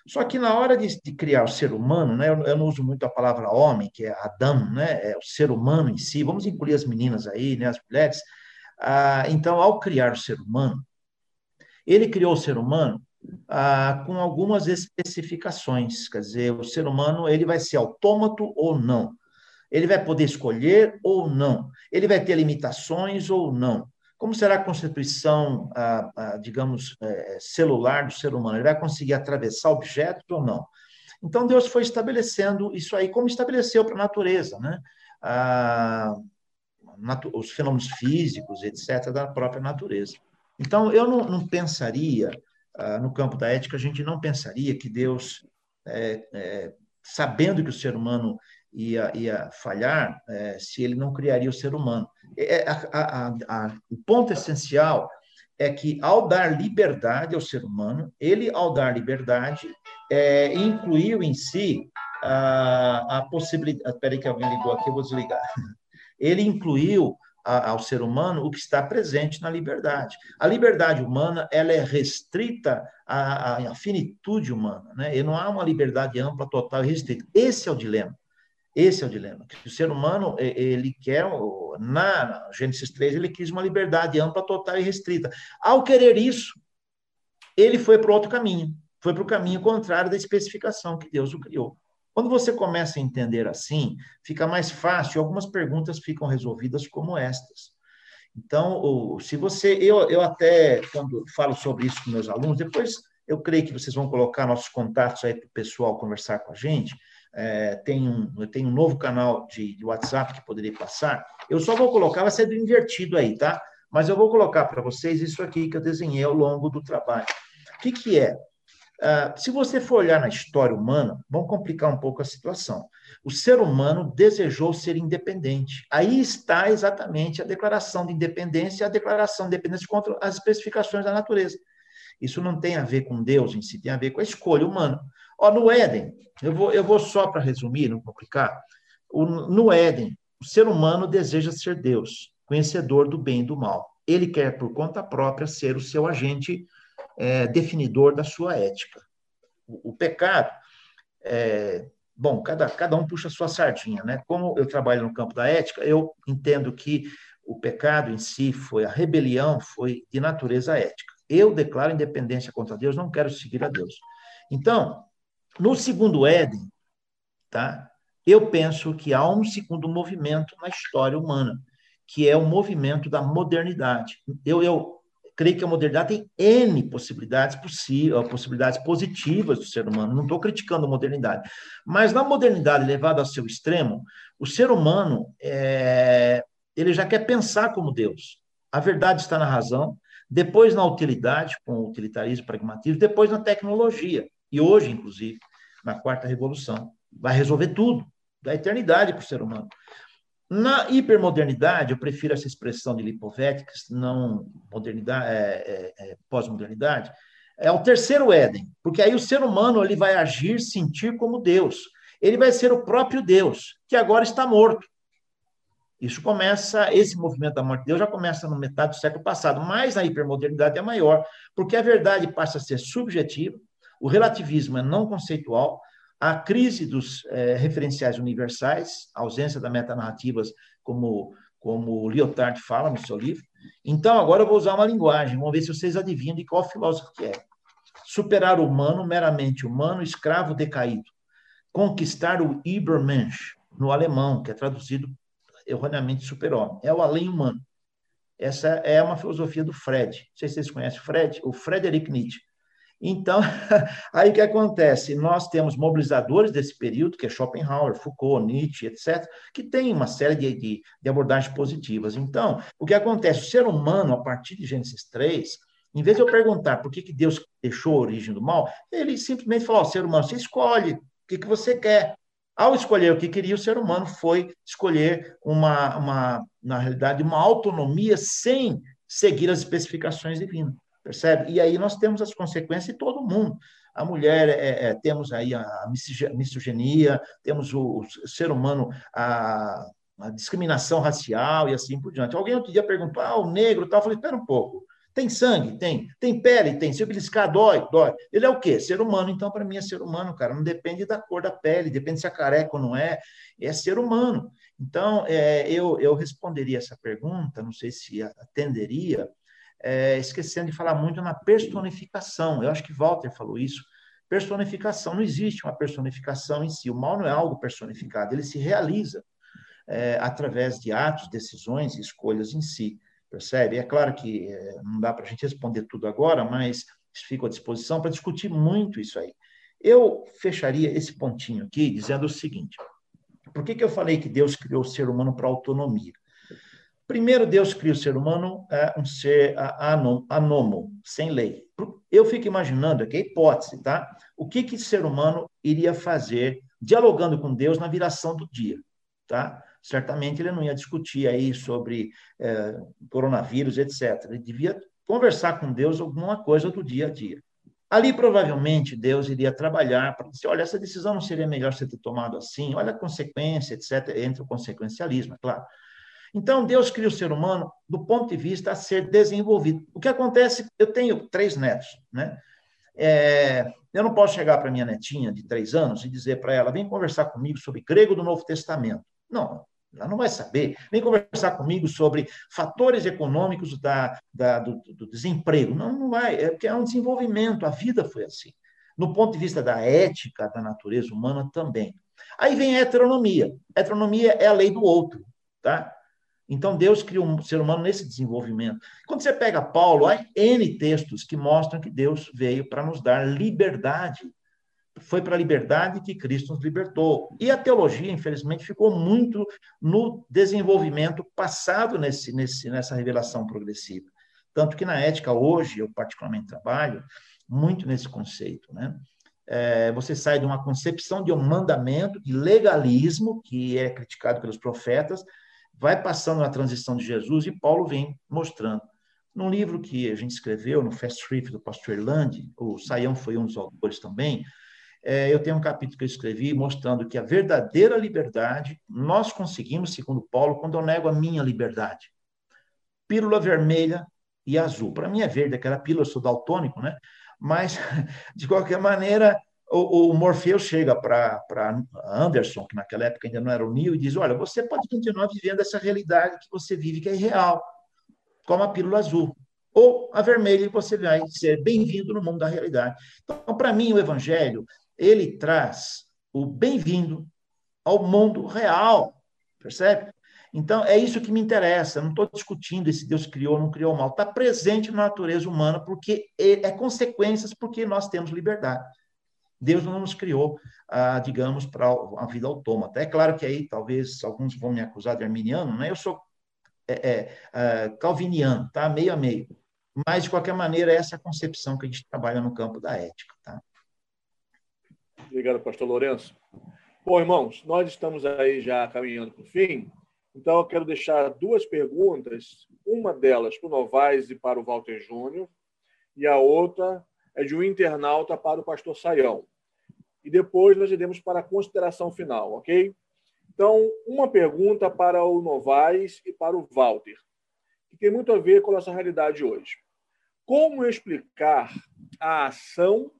Só que na hora de, de criar o ser humano, né, eu, eu, não uso muito a palavra homem, que é Adão, né, é o ser humano em si, vamos incluir as meninas aí, né, as mulheres, ah, então, ao criar o ser humano, ele criou o ser humano ah, com algumas especificações, quer dizer, o ser humano ele vai ser autômato ou não, ele vai poder escolher ou não, ele vai ter limitações ou não. Como será a constituição, ah, ah, digamos, eh, celular do ser humano? Ele vai conseguir atravessar objetos ou não? Então, Deus foi estabelecendo isso aí, como estabeleceu para a natureza, né? Ah, os fenômenos físicos, etc., da própria natureza. Então, eu não, não pensaria, no campo da ética, a gente não pensaria que Deus, é, é, sabendo que o ser humano ia, ia falhar, é, se ele não criaria o ser humano. É, a, a, a, o ponto essencial é que, ao dar liberdade ao ser humano, ele, ao dar liberdade, é, incluiu em si a, a possibilidade. Espera aí que alguém ligou aqui, eu vou desligar. Ele incluiu ao ser humano o que está presente na liberdade. A liberdade humana ela é restrita à, à finitude humana, né? E não há uma liberdade ampla, total e restrita. Esse é o dilema. Esse é o dilema. O ser humano, ele quer, na Gênesis 3, ele quis uma liberdade ampla, total e restrita. Ao querer isso, ele foi para outro caminho. Foi para o caminho contrário da especificação que Deus o criou. Quando você começa a entender assim, fica mais fácil, algumas perguntas ficam resolvidas como estas. Então, se você, eu, eu até, quando falo sobre isso com meus alunos, depois eu creio que vocês vão colocar nossos contatos aí para o pessoal conversar com a gente. É, tem um, tenho um novo canal de, de, WhatsApp que poderia passar. Eu só vou colocar, vai ser do invertido aí, tá? Mas eu vou colocar para vocês isso aqui que eu desenhei ao longo do trabalho. O que, que é? Uh, se você for olhar na história humana, vamos complicar um pouco a situação. O ser humano desejou ser independente. Aí está exatamente a declaração de independência e a declaração de independência contra as especificações da natureza. Isso não tem a ver com Deus em si, tem a ver com a escolha humana. Ó, no Éden, eu vou, eu vou só para resumir, não complicar. O, no Éden, o ser humano deseja ser Deus, conhecedor do bem e do mal. Ele quer, por conta própria, ser o seu agente é, definidor da sua ética. O, o pecado, é, bom, cada, cada um puxa a sua sardinha, né? Como eu trabalho no campo da ética, eu entendo que o pecado em si foi a rebelião, foi de natureza ética. Eu declaro independência contra Deus, não quero seguir a Deus. Então, no segundo Éden, tá? Eu penso que há um segundo movimento na história humana, que é o movimento da modernidade. Eu, eu creio que a modernidade tem N possibilidades possíveis, possibilidades positivas do ser humano. Não estou criticando a modernidade. Mas na modernidade levada ao seu extremo, o ser humano é, ele já quer pensar como Deus. A verdade está na razão, depois na utilidade, com o utilitarismo pragmatismo, depois na tecnologia. E hoje, inclusive, na quarta revolução, vai resolver tudo, da eternidade para o ser humano. Na hipermodernidade, eu prefiro essa expressão de Lipovetsky, não modernidade, é, é, é, pós-modernidade, é o terceiro Éden, porque aí o ser humano ele vai agir, sentir como Deus. Ele vai ser o próprio Deus, que agora está morto. Isso começa, esse movimento da morte de Deus já começa no metade do século passado, mas na hipermodernidade é maior, porque a verdade passa a ser subjetiva, o relativismo é não conceitual, a crise dos é, referenciais universais, a ausência da metanarrativas, como, como Lyotard fala no seu livro. Então, agora eu vou usar uma linguagem, vamos ver se vocês adivinham de qual filósofo que é. Superar o humano, meramente humano, escravo decaído. Conquistar o Übermensch, no alemão, que é traduzido erroneamente super-homem. É o além humano. Essa é uma filosofia do Fred. Não sei se vocês conhecem o Fred, o Frederick Nietzsche. Então, [laughs] aí o que acontece? Nós temos mobilizadores desse período, que é Schopenhauer, Foucault, Nietzsche, etc., que tem uma série de, de, abordagens positivas. Então, o que acontece? O ser humano, a partir de Gênesis 3, em vez de eu perguntar por que, que Deus deixou a origem do mal, ele simplesmente falou: oh, ser humano, você escolhe o que, que você quer. Ao escolher o que queria, o ser humano foi escolher uma, uma, na realidade, uma autonomia sem seguir as especificações divinas percebe? E aí nós temos as consequências de todo mundo. A mulher, é, é, temos aí a misoginia, temos o, o ser humano, a, a, discriminação racial e assim por diante. Alguém outro dia perguntou, ah, o negro tal. Eu falei, espera um pouco. Tem sangue? Tem. Tem pele? Tem. Se beliscar, dói? Dói. Ele é o quê? Ser humano. Então, para mim, é ser humano, cara. Não depende da cor da pele, depende se é careca ou não é. É ser humano. Então, é, eu, eu responderia essa pergunta, não sei se atenderia, é, esquecendo de falar muito na personificação. Eu acho que Walter falou isso. Personificação, não existe uma personificação em si. O mal não é algo personificado, ele se realiza é, através de atos, decisões e escolhas em si. Percebe? É claro que é, não dá para a gente responder tudo agora, mas fico à disposição para discutir muito isso aí. Eu fecharia esse pontinho aqui dizendo o seguinte: por que, que eu falei que Deus criou o ser humano para autonomia? Primeiro, Deus cria o ser humano é, um ser anômo, sem lei. Eu fico imaginando aqui a hipótese, tá? O que que ser humano iria fazer dialogando com Deus na viração do dia, tá? Certamente ele não ia discutir aí sobre é, coronavírus, etc. Ele devia conversar com Deus alguma coisa do dia a dia. Ali, provavelmente, Deus iria trabalhar para dizer: olha, essa decisão não seria melhor você ter tomado assim, olha a consequência, etc., entre o consequencialismo, é claro. Então, Deus cria o ser humano do ponto de vista a ser desenvolvido. O que acontece, eu tenho três netos, né? É, eu não posso chegar para minha netinha de três anos e dizer para ela, vem conversar comigo sobre grego do Novo Testamento. Não, ela não vai saber. Vem conversar comigo sobre fatores econômicos da, da do, do, desemprego. Não, não vai, é porque é um desenvolvimento, a vida foi assim. No ponto de vista da ética da natureza humana também. Aí vem a heteronomia. A heteronomia é a lei do outro, tá? Então, Deus criou um ser humano nesse desenvolvimento. Quando você pega Paulo, há N textos que mostram que Deus veio para nos dar liberdade. Foi para a liberdade que Cristo nos libertou. E a teologia, infelizmente, ficou muito no desenvolvimento passado nesse, nesse, nessa revelação progressiva. Tanto que na ética, hoje, eu particularmente trabalho muito nesse conceito. Né? É, você sai de uma concepção de um mandamento, de legalismo, que é criticado pelos profetas, vai passando na transição de Jesus e Paulo vem mostrando. Num livro que a gente escreveu, no Fast Trip do pastor Irlande, o Saião foi um dos autores também, é, eu tenho um capítulo que eu escrevi mostrando que a verdadeira liberdade nós conseguimos, segundo Paulo, quando eu nego a minha liberdade. Pílula vermelha e azul. Para mim é verde, aquela pílula, eu sou daltônico, né? Mas, [laughs] de qualquer maneira, o, o Morfeu chega para Anderson, que naquela época ainda não era o Neil, e diz: Olha, você pode continuar vivendo essa realidade que você vive, que é irreal, como a pílula azul. Ou a vermelha, e você vai ser bem-vindo no mundo da realidade. Então, para mim, o Evangelho, ele traz o bem-vindo ao mundo real, percebe? Então, é isso que me interessa. Eu não estou discutindo se Deus criou ou não criou mal. Está presente na natureza humana, porque é, consequências, porque nós temos liberdade. Deus não nos criou, ah, digamos, para a vida autômata. É claro que aí talvez alguns vão me acusar de arminiano, né? Eu sou é, é, é, calviniano, tá? Meio a meio. Mas, de qualquer maneira, essa é a concepção que a gente trabalha no campo da ética, tá? Obrigado, pastor Lourenço. Bom, irmãos, nós estamos aí já caminhando para o fim, então eu quero deixar duas perguntas, uma delas para o Novaes e para o Walter Júnior, e a outra é de um internauta para o pastor Saião. E depois nós iremos para a consideração final, ok? Então, uma pergunta para o Novaes e para o Walter, que tem muito a ver com a nossa realidade hoje. Como explicar a ação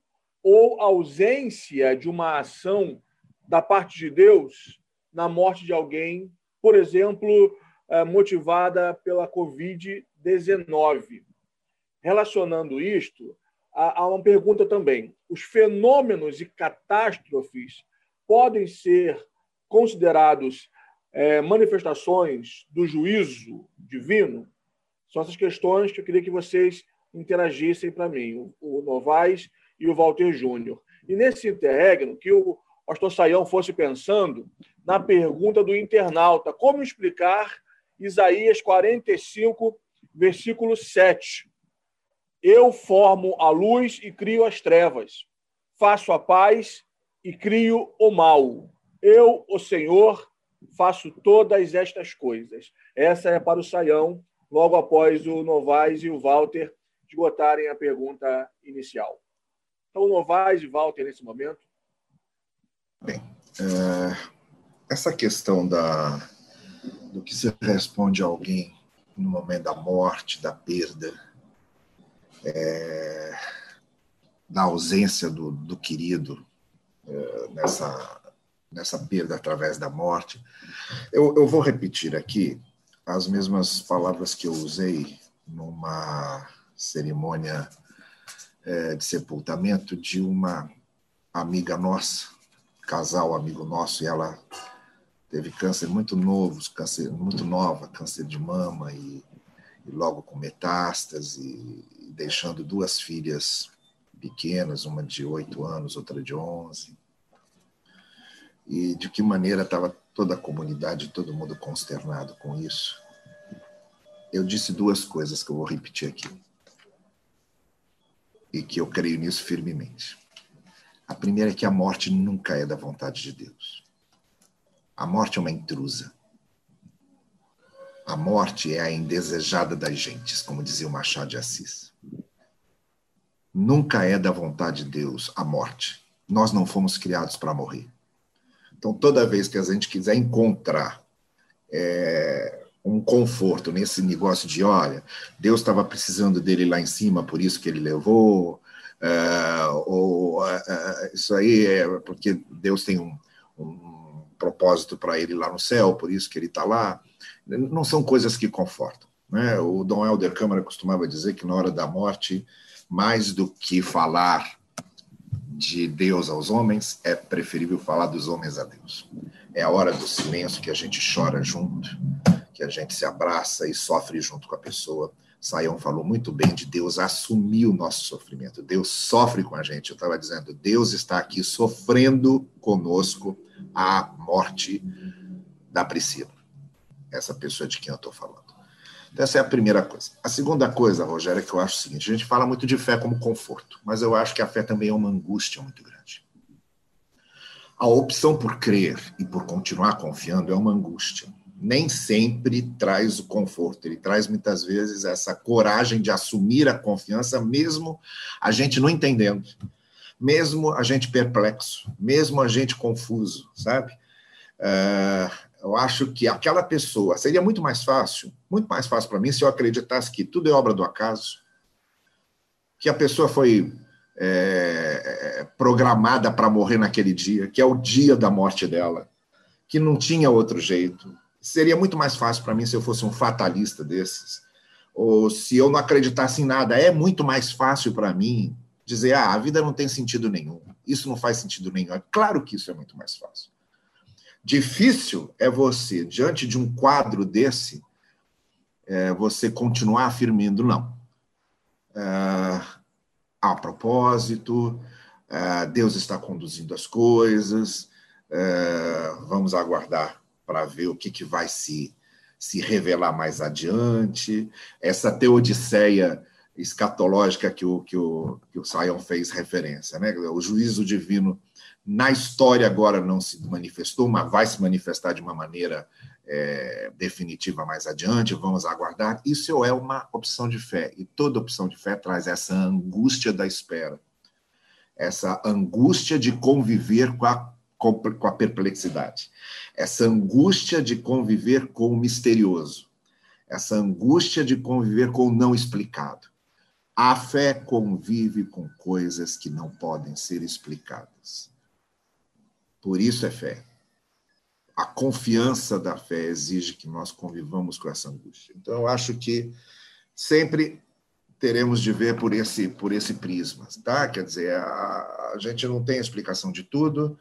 ou ausência de uma ação da parte de Deus na morte de alguém, por exemplo, eh, motivada pela Covid-19? Relacionando isto há uma pergunta também. Os fenômenos e catástrofes podem ser considerados é, manifestações do juízo divino? São essas questões que eu queria que vocês interagissem para mim, o Novaes e o Walter Júnior. E nesse interregno, que o pastor Saião fosse pensando na pergunta do internauta, como explicar Isaías 45, versículo 7, eu formo a luz e crio as trevas. Faço a paz e crio o mal. Eu, o Senhor, faço todas estas coisas. Essa é para o Saião, logo após o Novaes e o Walter esgotarem a pergunta inicial. Então, Novaes e Walter, nesse momento. Bem, é, essa questão da, do que se responde a alguém no momento da morte, da perda, é, da ausência do, do querido é, nessa, nessa perda através da morte. Eu, eu vou repetir aqui as mesmas palavras que eu usei numa cerimônia é, de sepultamento de uma amiga nossa, casal amigo nosso, e ela teve câncer muito novo, câncer muito nova, câncer de mama e, e logo com metástase deixando duas filhas pequenas, uma de oito anos, outra de onze. E de que maneira estava toda a comunidade, todo mundo consternado com isso. eu disse duas coisas que eu vou repetir aqui. E que eu creio nisso firmemente. A primeira é que a morte nunca é da vontade de Deus. A morte é uma intrusa. A morte é a indesejada das gentes, como dizia o Machado de Assis. Nunca é da vontade de Deus a morte. Nós não fomos criados para morrer. Então, toda vez que a gente quiser encontrar é, um conforto nesse negócio de, olha, Deus estava precisando dele lá em cima, por isso que ele levou, é, ou é, isso aí é porque Deus tem um, um propósito para ele lá no céu, por isso que ele está lá não são coisas que confortam. Né? O Dom Helder Câmara costumava dizer que na hora da morte, mais do que falar de Deus aos homens, é preferível falar dos homens a Deus. É a hora do silêncio que a gente chora junto, que a gente se abraça e sofre junto com a pessoa. Saião falou muito bem de Deus assumir o nosso sofrimento. Deus sofre com a gente. Eu estava dizendo, Deus está aqui sofrendo conosco a morte da Priscila essa pessoa de quem eu estou falando. Então, essa é a primeira coisa. A segunda coisa, Rogério, é que eu acho o seguinte: a gente fala muito de fé como conforto, mas eu acho que a fé também é uma angústia muito grande. A opção por crer e por continuar confiando é uma angústia. Nem sempre traz o conforto, ele traz muitas vezes essa coragem de assumir a confiança, mesmo a gente não entendendo, mesmo a gente perplexo, mesmo a gente confuso, sabe? Uh, eu acho que aquela pessoa seria muito mais fácil, muito mais fácil para mim se eu acreditasse que tudo é obra do acaso, que a pessoa foi é, programada para morrer naquele dia, que é o dia da morte dela, que não tinha outro jeito. Seria muito mais fácil para mim se eu fosse um fatalista desses, ou se eu não acreditasse em nada. É muito mais fácil para mim dizer: ah, a vida não tem sentido nenhum, isso não faz sentido nenhum. É claro que isso é muito mais fácil. Difícil é você, diante de um quadro desse, é, você continuar afirmando não. É, há propósito, é, Deus está conduzindo as coisas, é, vamos aguardar para ver o que, que vai se, se revelar mais adiante. Essa teodiceia escatológica que o, que o, que o Sion fez referência, né? o juízo divino na história agora não se manifestou, mas vai se manifestar de uma maneira é, definitiva mais adiante, vamos aguardar. Isso é uma opção de fé, e toda opção de fé traz essa angústia da espera, essa angústia de conviver com a, com a perplexidade, essa angústia de conviver com o misterioso, essa angústia de conviver com o não explicado. A fé convive com coisas que não podem ser explicadas. Por isso é fé. A confiança da fé exige que nós convivamos com essa angústia. Então, eu acho que sempre teremos de ver por esse, por esse prisma, tá? Quer dizer, a, a gente não tem explicação de tudo,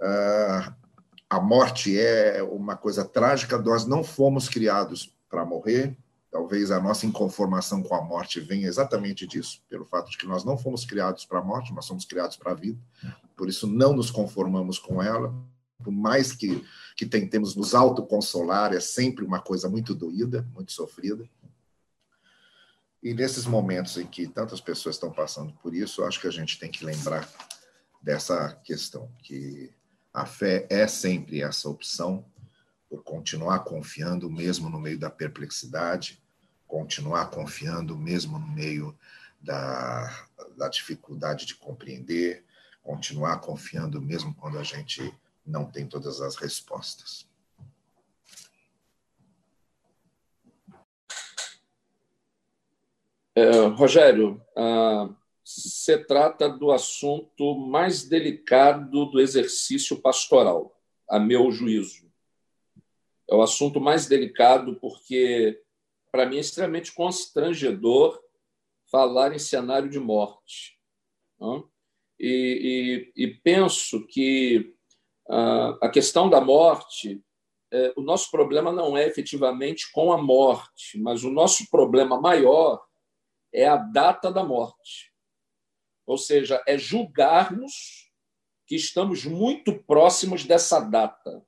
a morte é uma coisa trágica, nós não fomos criados para morrer, talvez a nossa inconformação com a morte venha exatamente disso, pelo fato de que nós não fomos criados para a morte, nós somos criados para a vida. Por isso não nos conformamos com ela, por mais que, que tentemos nos autoconsolar, é sempre uma coisa muito doída, muito sofrida. E nesses momentos em que tantas pessoas estão passando por isso, acho que a gente tem que lembrar dessa questão, que a fé é sempre essa opção por continuar confiando mesmo no meio da perplexidade, continuar confiando mesmo no meio da, da dificuldade de compreender, continuar confiando mesmo quando a gente não tem todas as respostas. É, Rogério, ah, se trata do assunto mais delicado do exercício pastoral, a meu juízo. É o assunto mais delicado porque, para mim, é extremamente constrangedor falar em cenário de morte. E, e, e penso que uh, a questão da morte, é, o nosso problema não é efetivamente com a morte, mas o nosso problema maior é a data da morte. Ou seja, é julgarmos que estamos muito próximos dessa data.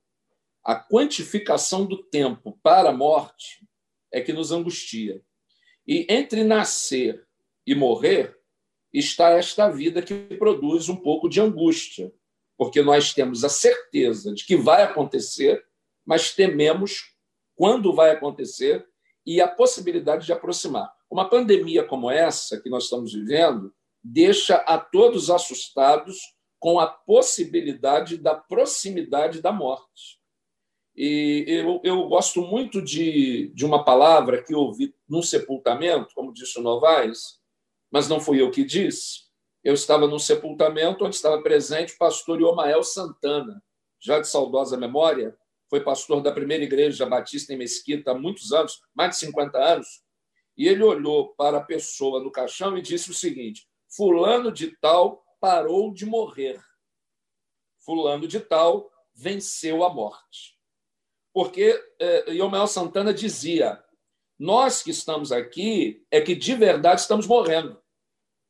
A quantificação do tempo para a morte é que nos angustia. E entre nascer e morrer está esta vida que produz um pouco de angústia, porque nós temos a certeza de que vai acontecer, mas tememos quando vai acontecer e a possibilidade de aproximar. Uma pandemia como essa que nós estamos vivendo deixa a todos assustados com a possibilidade da proximidade da morte. E eu, eu gosto muito de, de uma palavra que ouvi num sepultamento, como disse o Novaes, mas não fui eu que disse. Eu estava num sepultamento onde estava presente o pastor Iomael Santana, já de saudosa memória, foi pastor da primeira igreja batista em Mesquita há muitos anos, mais de 50 anos, e ele olhou para a pessoa no caixão e disse o seguinte: Fulano de Tal parou de morrer. Fulano de Tal venceu a morte. Porque eh, Iomael Santana dizia: Nós que estamos aqui é que de verdade estamos morrendo.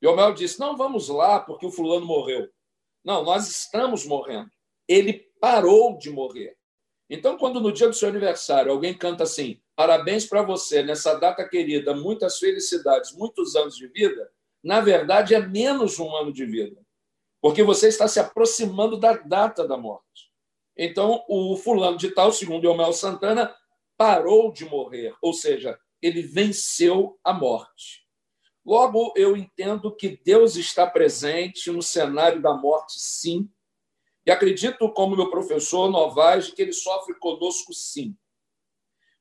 Iomael disse: Não vamos lá porque o fulano morreu. Não, nós estamos morrendo. Ele parou de morrer. Então, quando no dia do seu aniversário alguém canta assim: Parabéns para você nessa data querida, muitas felicidades, muitos anos de vida, na verdade é menos um ano de vida, porque você está se aproximando da data da morte. Então, o fulano de tal, segundo Omel Santana, parou de morrer, ou seja, ele venceu a morte. Logo, eu entendo que Deus está presente no cenário da morte, sim, e acredito, como meu professor Novaes, que ele sofre conosco, sim.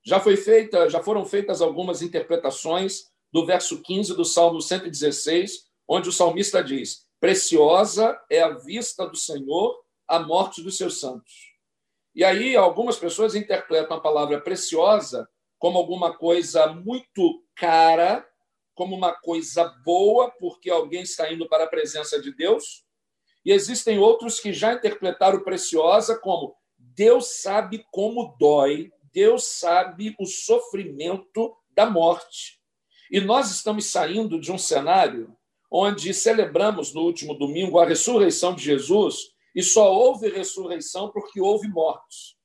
Já foi feita, já foram feitas algumas interpretações do verso 15 do Salmo 116, onde o salmista diz: "Preciosa é a vista do Senhor a morte dos seus santos". E aí algumas pessoas interpretam a palavra preciosa como alguma coisa muito cara, como uma coisa boa, porque alguém está indo para a presença de Deus. E existem outros que já interpretaram preciosa como Deus sabe como dói Deus sabe o sofrimento da morte. E nós estamos saindo de um cenário onde celebramos no último domingo a ressurreição de Jesus e só houve ressurreição porque houve mortos.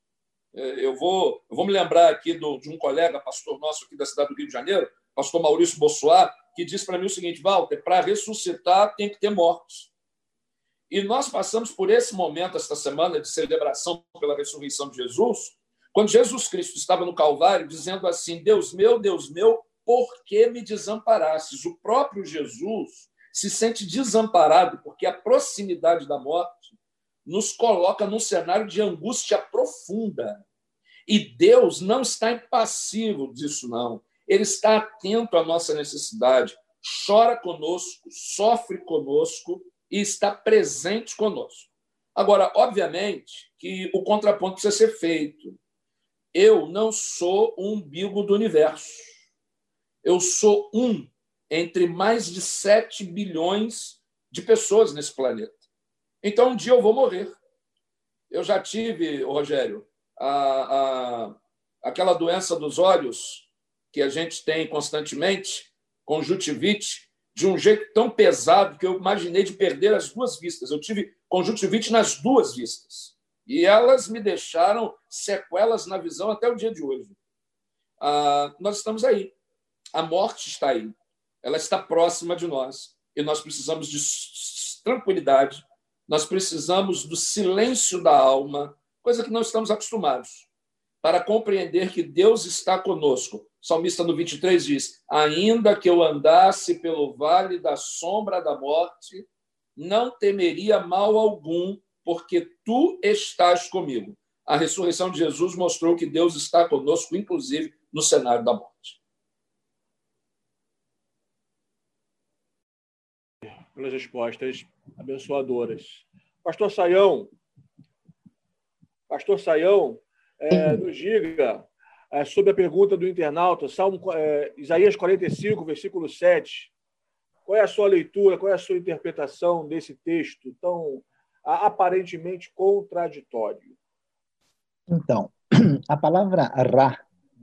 É, eu vou, eu vou me lembrar aqui do, de um colega, pastor nosso aqui da cidade do Rio de Janeiro, pastor Maurício Bossoá, que disse para mim o seguinte: Walter, para ressuscitar tem que ter mortos. E nós passamos por esse momento, esta semana de celebração pela ressurreição de Jesus, quando Jesus Cristo estava no Calvário, dizendo assim: Deus meu, Deus meu, por que me desamparastes? O próprio Jesus se sente desamparado porque a proximidade da morte nos coloca num cenário de angústia profunda. E Deus não está impassivo disso, não. Ele está atento à nossa necessidade, chora conosco, sofre conosco e está presente conosco. Agora, obviamente que o contraponto precisa ser feito. Eu não sou o umbigo do universo. Eu sou um entre mais de 7 bilhões de pessoas nesse planeta. Então, um dia eu vou morrer. Eu já tive, Rogério, a, a, aquela doença dos olhos que a gente tem constantemente, conjuntivite, de um jeito tão pesado que eu imaginei de perder as duas vistas. Eu tive conjuntivite nas duas vistas. E elas me deixaram sequelas na visão até o dia de hoje. Ah, nós estamos aí. A morte está aí. Ela está próxima de nós. E nós precisamos de tranquilidade, nós precisamos do silêncio da alma, coisa que não estamos acostumados, para compreender que Deus está conosco. O salmista no 23 diz: Ainda que eu andasse pelo vale da sombra da morte, não temeria mal algum, porque tu estás comigo. A ressurreição de Jesus mostrou que Deus está conosco, inclusive no cenário da morte. Pelas respostas abençoadoras. Pastor Saião, Pastor Saião, é, nos diga é, sobre a pergunta do internauta, Salmo, é, Isaías 45, versículo 7. Qual é a sua leitura, qual é a sua interpretação desse texto tão aparentemente contraditório. Então, [clears throat] a palavra ra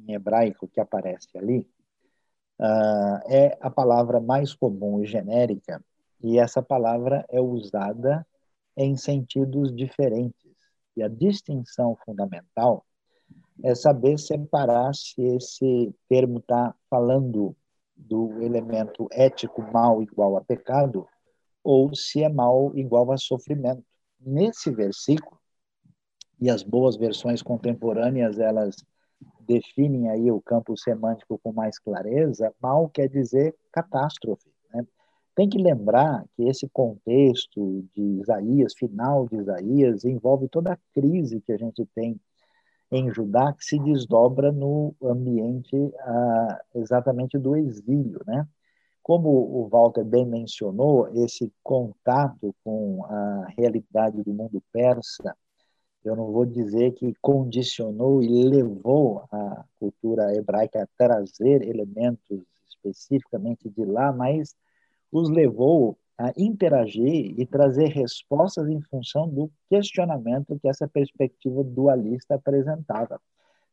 em hebraico que aparece ali uh, é a palavra mais comum e genérica, e essa palavra é usada em sentidos diferentes. E a distinção fundamental é saber separar se esse termo está falando do elemento ético mal igual a pecado ou se é mal igual a sofrimento. Nesse versículo, e as boas versões contemporâneas, elas definem aí o campo semântico com mais clareza, mal quer dizer catástrofe. Tem que lembrar que esse contexto de Isaías, final de Isaías, envolve toda a crise que a gente tem em Judá, que se desdobra no ambiente ah, exatamente do exílio. Né? Como o Walter bem mencionou, esse contato com a realidade do mundo persa eu não vou dizer que condicionou e levou a cultura hebraica a trazer elementos especificamente de lá, mas os levou a interagir e trazer respostas em função do questionamento que essa perspectiva dualista apresentava.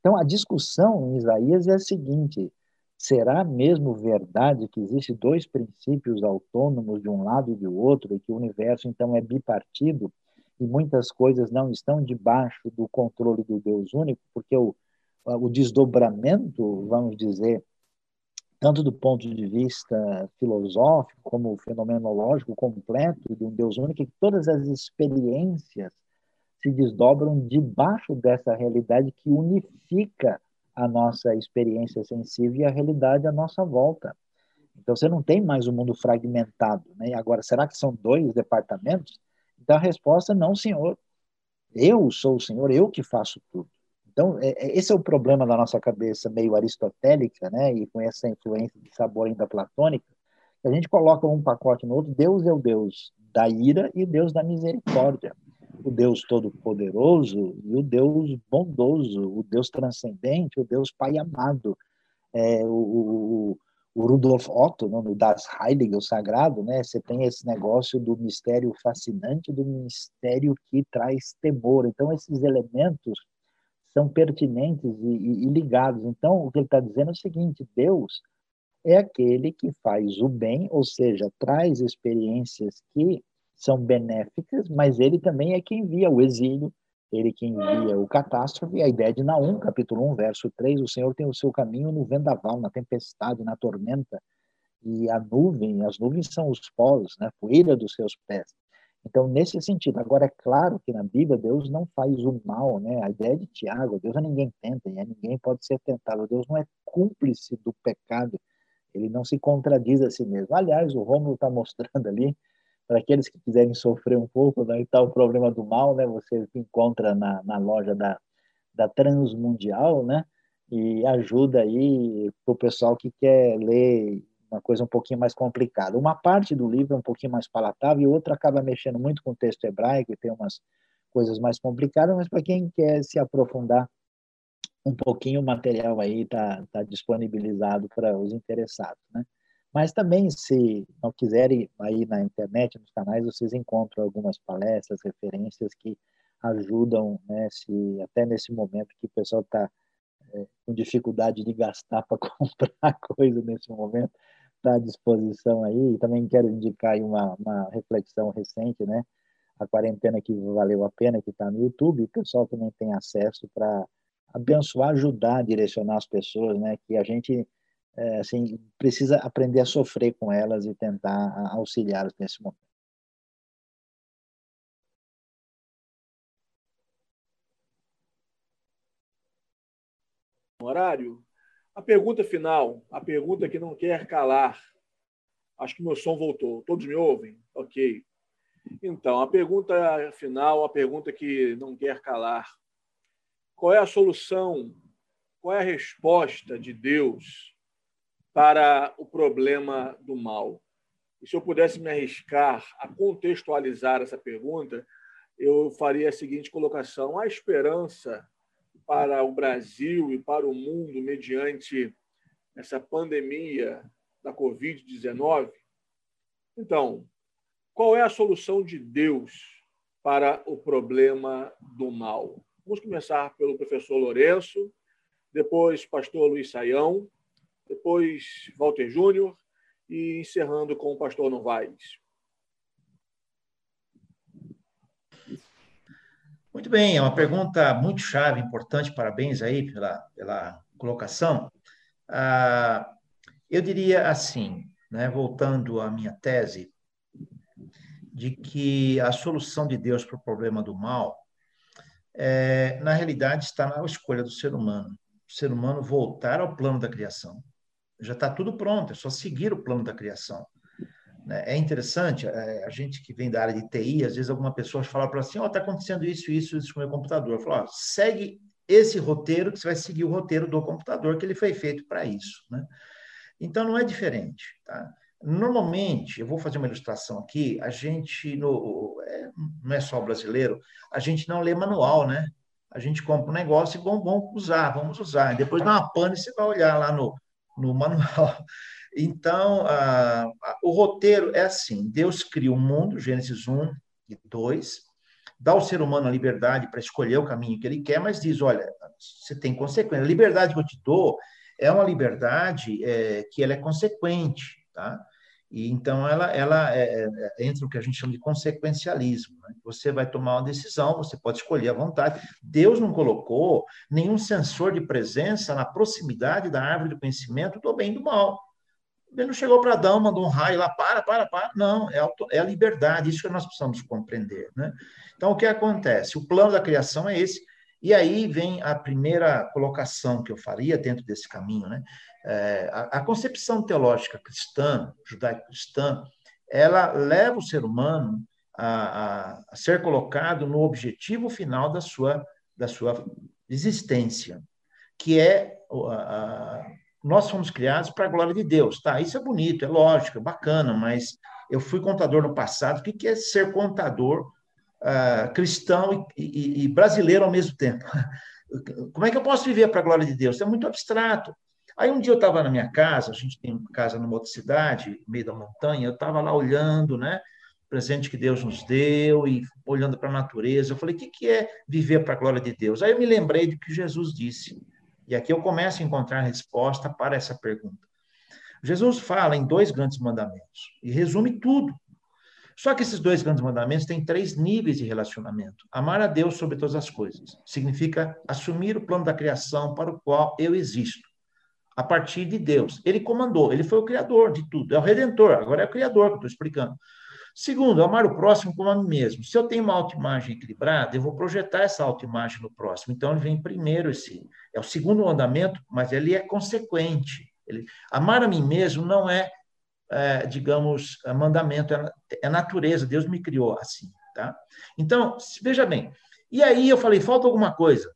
Então, a discussão em Isaías é a seguinte: será mesmo verdade que existem dois princípios autônomos de um lado e do outro, e que o universo então é bipartido? e muitas coisas não estão debaixo do controle do Deus único, porque o, o desdobramento, vamos dizer, tanto do ponto de vista filosófico como fenomenológico completo de um Deus único, que todas as experiências se desdobram debaixo dessa realidade que unifica a nossa experiência sensível e a realidade à nossa volta. Então você não tem mais um mundo fragmentado, né? Agora, será que são dois departamentos? Então a resposta é não, senhor. Eu sou o senhor, eu que faço tudo. Então, é, é, esse é o problema da nossa cabeça meio aristotélica, né, e com essa influência de sabor ainda platônica, a gente coloca um pacote no outro, Deus é o Deus da ira e Deus da misericórdia. O Deus todo-poderoso e o Deus bondoso, o Deus transcendente, o Deus Pai amado. É, o, o Rudolf Otto, no né, Das Heilige, o Sagrado, né? Você tem esse negócio do mistério fascinante, do mistério que traz temor. Então, esses elementos são pertinentes e, e, e ligados. Então, o que ele está dizendo é o seguinte: Deus é aquele que faz o bem, ou seja, traz experiências que são benéficas, mas ele também é quem envia o exílio, ele que envia o catástrofe, a ideia de Naum, capítulo 1, verso 3, o Senhor tem o seu caminho no vendaval, na tempestade, na tormenta, e a nuvem, as nuvens são os polos, né, poeira dos seus pés. Então, nesse sentido, agora é claro que na Bíblia Deus não faz o mal, né? A ideia de Tiago, Deus a ninguém tenta, e a ninguém pode ser tentado. Deus não é cúmplice do pecado, ele não se contradiz a si mesmo. Aliás, o Rômulo está mostrando ali para aqueles que quiserem sofrer um pouco, né, está o problema do mal, né, você encontra na, na loja da, da Transmundial, né, e ajuda aí para o pessoal que quer ler uma coisa um pouquinho mais complicada. Uma parte do livro é um pouquinho mais palatável e outra acaba mexendo muito com o texto hebraico e tem umas coisas mais complicadas, mas para quem quer se aprofundar um pouquinho, o material aí está tá disponibilizado para os interessados, né? Mas também, se não quiserem, aí na internet, nos canais, vocês encontram algumas palestras, referências que ajudam, né, se, até nesse momento que o pessoal está é, com dificuldade de gastar [laughs] para comprar coisa nesse momento, está à disposição aí. Também quero indicar uma, uma reflexão recente, né? A quarentena que valeu a pena, que está no YouTube, o pessoal também tem acesso para abençoar, ajudar, direcionar as pessoas, né? Que a gente é, assim, precisa aprender a sofrer com elas e tentar auxiliá-las nesse momento. Horário. A pergunta final, a pergunta que não quer calar. Acho que meu som voltou. Todos me ouvem? Ok. Então, a pergunta final, a pergunta que não quer calar. Qual é a solução? Qual é a resposta de Deus para o problema do mal. E se eu pudesse me arriscar a contextualizar essa pergunta, eu faria a seguinte colocação: a esperança para o Brasil e para o mundo mediante essa pandemia da Covid-19? Então, qual é a solução de Deus para o problema do mal? Vamos começar pelo professor Lourenço, depois pastor Luiz Saião, depois Walter Júnior e encerrando com o pastor Novaes. Muito bem, é uma pergunta muito chave, importante, parabéns aí pela, pela colocação. Ah, eu diria assim, né, voltando à minha tese, de que a solução de Deus para o problema do mal, é, na realidade, está na escolha do ser humano. O ser humano voltar ao plano da criação. Já está tudo pronto, é só seguir o plano da criação. Né? É interessante, é, a gente que vem da área de TI, às vezes alguma pessoa fala para assim, ó, oh, está acontecendo isso, isso, isso com o meu computador. Eu falo, segue esse roteiro, que você vai seguir o roteiro do computador, que ele foi feito para isso. Né? Então, não é diferente. Tá? Normalmente, eu vou fazer uma ilustração aqui, a gente, no, é, não é só brasileiro, a gente não lê manual, né? A gente compra um negócio e vamos, vamos usar, vamos usar. Depois dá uma pane e você vai olhar lá no, no manual. Então, a, a, o roteiro é assim: Deus cria o mundo, Gênesis 1 e 2, dá ao ser humano a liberdade para escolher o caminho que ele quer, mas diz: olha, você tem consequência. A liberdade que eu te dou é uma liberdade é, que ela é consequente, tá? E então ela, ela é, é, entra no que a gente chama de consequencialismo. Né? Você vai tomar uma decisão, você pode escolher à vontade. Deus não colocou nenhum sensor de presença na proximidade da árvore do conhecimento do bem e do mal. Ele não chegou para Adão, mandou um raio lá, para, para, para. Não, é, auto, é a liberdade, isso que nós precisamos compreender. Né? Então, o que acontece? O plano da criação é esse, e aí vem a primeira colocação que eu faria dentro desse caminho. Né? É, a, a, concepção teológica cristã, judaico-cristã, ela leva o ser humano a, a, a ser colocado no objetivo final da sua, da sua existência, que é a, nós fomos criados para a glória de Deus. Tá, isso é bonito, é lógico, é bacana, mas eu fui contador no passado. O que é ser contador uh, cristão e, e, e, brasileiro ao mesmo tempo? [laughs] Como é que eu posso viver para a glória de Deus? É muito abstrato. Aí um dia eu estava na minha casa, a gente tem uma casa numa outra cidade, no meio da montanha, eu estava lá olhando, né? presente que Deus nos deu e olhando para a natureza. Eu falei, o que, que é viver para a glória de Deus? Aí eu me lembrei do que Jesus disse. E aqui eu começo a encontrar a resposta para essa pergunta. Jesus fala em dois grandes mandamentos e resume tudo. Só que esses dois grandes mandamentos têm três níveis de relacionamento. Amar a Deus sobre todas as coisas significa assumir o plano da criação para o qual eu existo, a partir de Deus. Ele comandou, ele foi o criador de tudo, é o redentor, agora é o criador que eu estou explicando. Segundo, amar o próximo como a mim mesmo. Se eu tenho uma autoimagem equilibrada, eu vou projetar essa autoimagem no próximo. Então, ele vem primeiro esse. É o segundo mandamento, mas ele é consequente. Ele, amar a mim mesmo não é, é digamos, é mandamento, é, é, natureza. Deus me criou assim, tá? Então, veja bem. E aí eu falei, falta alguma coisa.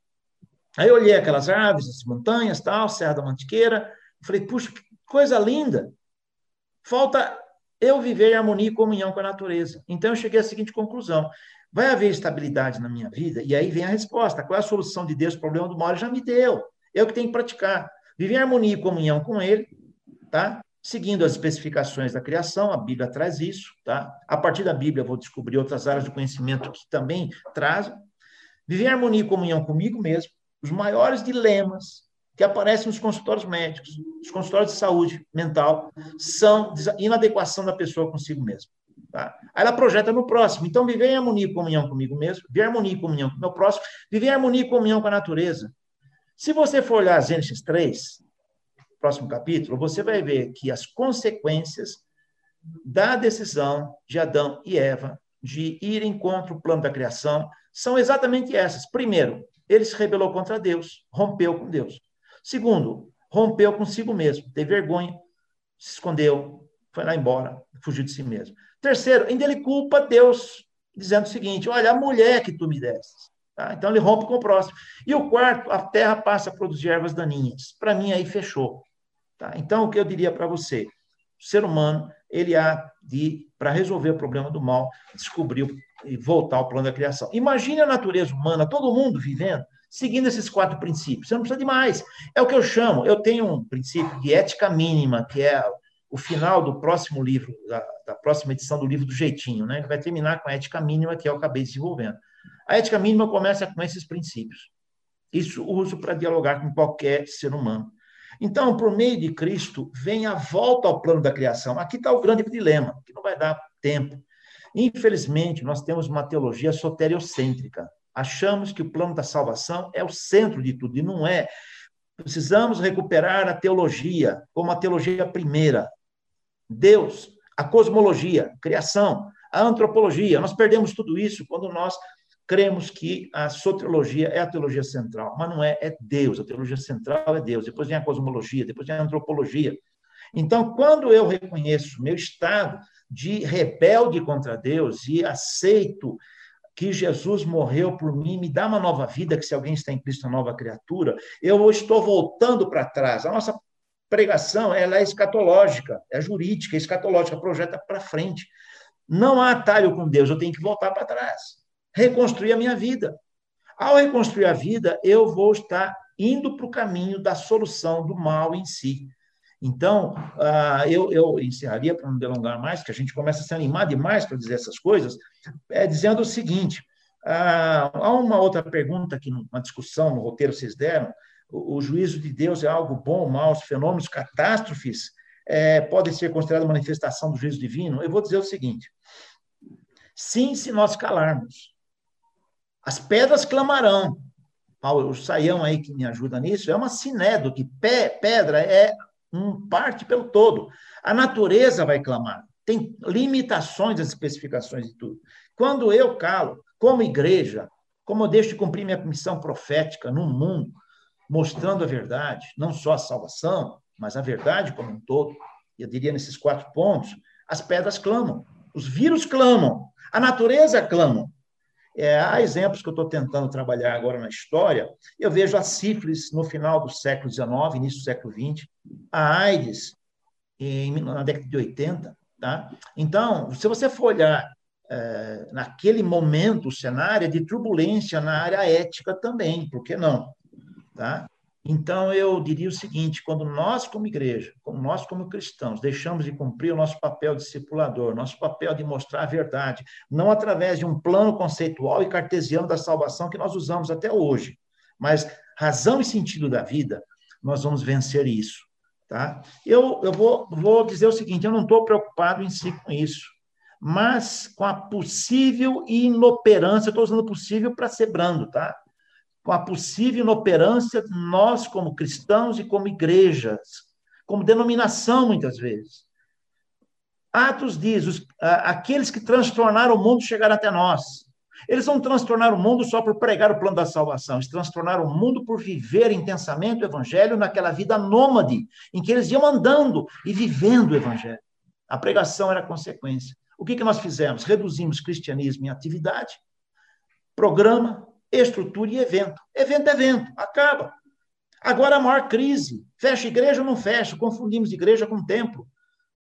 Aí eu olhei aquelas árvores, as montanhas, tal, Serra da Mantiqueira. Falei, puxa, que coisa linda. Falta eu viver em harmonia e comunhão com a natureza. Então, eu cheguei à seguinte conclusão: vai haver estabilidade na minha vida? E aí vem a resposta: qual é a solução de Deus o problema do mal? Ele já me deu. Eu que tenho que praticar. Viver em harmonia e comunhão com Ele, tá? Seguindo as especificações da criação, a Bíblia traz isso, tá? A partir da Bíblia, eu vou descobrir outras áreas do conhecimento que também trazem. Viver em harmonia e comunhão comigo mesmo. Os maiores dilemas que aparecem nos consultórios médicos, nos consultórios de saúde mental, são inadequação da pessoa consigo mesma. Tá? Aí ela projeta no próximo. Então, viver em harmonia e comunhão comigo mesmo, viver em harmonia e comunhão com o meu próximo, viver em harmonia e comunhão com a natureza. Se você for olhar Gênesis 3, próximo capítulo, você vai ver que as consequências da decisão de Adão e Eva de irem contra o plano da criação são exatamente essas. Primeiro, ele se rebelou contra Deus, rompeu com Deus. Segundo, rompeu consigo mesmo, teve vergonha, se escondeu, foi lá embora, fugiu de si mesmo. Terceiro, ainda ele culpa Deus, dizendo o seguinte: olha, a mulher que tu me deste. Tá? Então ele rompe com o próximo. E o quarto, a terra passa a produzir ervas daninhas. Para mim, aí fechou. Tá? Então, o que eu diria para você? O ser humano, ele há de, para resolver o problema do mal, descobrir e voltar ao plano da criação. Imagine a natureza humana, todo mundo vivendo seguindo esses quatro princípios. Você não precisa de mais. É o que eu chamo, eu tenho um princípio de ética mínima, que é o final do próximo livro, da, da próxima edição do livro do Jeitinho, né? Ele vai terminar com a ética mínima, que é eu acabei desenvolvendo. A ética mínima começa com esses princípios. Isso uso para dialogar com qualquer ser humano. Então, por meio de Cristo, vem a volta ao plano da criação. Aqui está o grande dilema, que não vai dar tempo. Infelizmente, nós temos uma teologia soteriocêntrica. Achamos que o plano da salvação é o centro de tudo, e não é. Precisamos recuperar a teologia como a teologia primeira. Deus, a cosmologia, criação, a antropologia. Nós perdemos tudo isso quando nós cremos que a soteriologia é a teologia central, mas não é, é Deus. A teologia central é Deus. Depois vem a cosmologia, depois vem a antropologia. Então, quando eu reconheço meu estado de rebelde contra Deus e aceito que Jesus morreu por mim, me dá uma nova vida, que se alguém está em Cristo, uma nova criatura, eu estou voltando para trás. A nossa pregação ela é escatológica, é jurídica, é escatológica, projeta para frente. Não há atalho com Deus, eu tenho que voltar para trás, reconstruir a minha vida. Ao reconstruir a vida, eu vou estar indo para o caminho da solução do mal em si. Então, uh, eu, eu encerraria, para não delongar mais, que a gente começa a se animar demais para dizer essas coisas, é, dizendo o seguinte: uh, há uma outra pergunta que, numa discussão no roteiro vocês deram, o, juízo de Deus é algo bom mal, os fenômenos, catástrofes, é, podem ser considerados manifestação do juízo divino? Eu vou dizer o seguinte: sim, se nós calarmos. As pedras clamarão. O Saião aí que me ajuda nisso é uma sinédo, que pedra é um parte pelo todo. A natureza vai clamar. Tem limitações das especificações de tudo. Quando eu calo, como igreja, como eu deixo de cumprir minha missão profética no mundo, mostrando a verdade, não só a salvação, mas a verdade como um todo, eu diria nesses quatro pontos, as pedras clamam, os vírus clamam, a natureza clama. É, há exemplos que eu estou tentando trabalhar agora na história. Eu vejo a sífilis no final do século XIX, início do século XX, a AIDS em, na década de 80. Tá? Então, se você for olhar é, naquele momento o cenário é de turbulência na área ética também, por que não? Tá? Então, eu diria o seguinte: quando nós, como igreja, como nós, como cristãos, deixamos de cumprir o nosso papel discipulador, nosso papel de mostrar a verdade, não através de um plano conceitual e cartesiano da salvação que nós usamos até hoje, mas razão e sentido da vida, nós vamos vencer isso. Tá? Eu, eu vou, vou dizer o seguinte: eu não estou preocupado em si com isso, mas com a possível inoperância, estou usando possível para ser brando, tá? Com a possível inoperância de nós, como cristãos e como igrejas, como denominação, muitas vezes. Atos diz: os, aqueles que transtornaram o mundo chegaram até nós. Eles não transtornaram o mundo só por pregar o plano da salvação, eles transtornaram o mundo por viver intensamente o evangelho naquela vida nômade, em que eles iam andando e vivendo o evangelho. A pregação era consequência. O que, que nós fizemos? Reduzimos cristianismo em atividade, programa, estrutura e evento. Evento é evento, acaba. Agora a maior crise. Fecha igreja ou não fecha? Confundimos igreja com templo.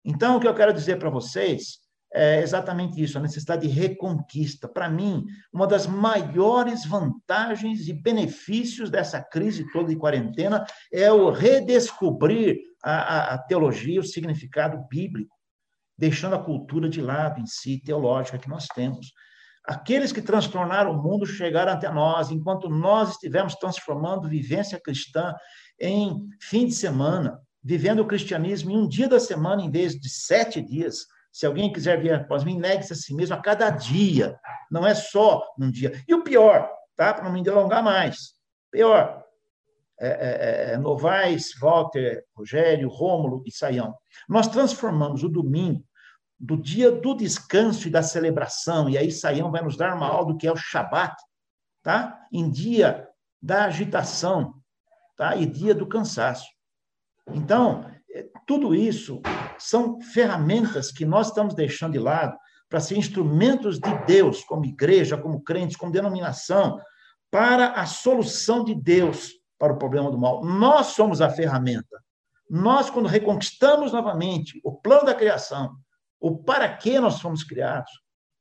Então, o que eu quero dizer para vocês é exatamente isso, a necessidade de reconquista. Para mim, uma das maiores vantagens e benefícios dessa crise toda de quarentena é o redescobrir a, a, a teologia, o significado bíblico, deixando a cultura de lado em si, teológica que nós temos. Aqueles que transtornaram o mundo chegaram até nós, enquanto nós estivemos transformando vivência cristã em fim de semana, vivendo o cristianismo em um dia da semana em vez de sete dias. Se alguém quiser vir após mim, negue-se a si mesmo a cada dia, não é só num dia. E o pior, tá? Para não me delongar mais, pior, é, é, é, Novaes, Walter, Rogério, Rômulo e Saião. Nós transformamos o domingo do dia do descanso e da celebração, e aí Saião vai nos dar uma aula do que é o Shabat, tá? Em dia da agitação, tá? E dia do cansaço. Então, é, tudo isso são ferramentas que nós estamos deixando de lado para ser instrumentos de Deus, como igreja, como crentes, como denominação, para a solução de Deus para o problema do mal. Nós somos a ferramenta. Nós, quando reconquistamos novamente o plano da criação, o para que nós fomos criados,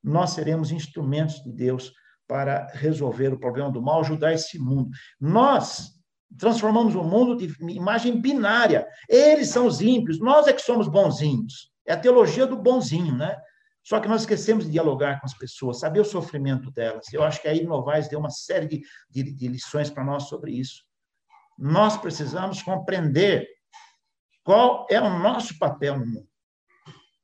nós seremos instrumentos de Deus para resolver o problema do mal, ajudar esse mundo. Nós transformamos o mundo de imagem binária. Eles são os ímpios, nós é que somos bonzinhos. É a teologia do bonzinho, né? Só que nós esquecemos de dialogar com as pessoas, saber o sofrimento delas. Eu acho que aí Novaes deu uma série de, de, de lições para nós sobre isso. Nós precisamos compreender qual é o nosso papel no mundo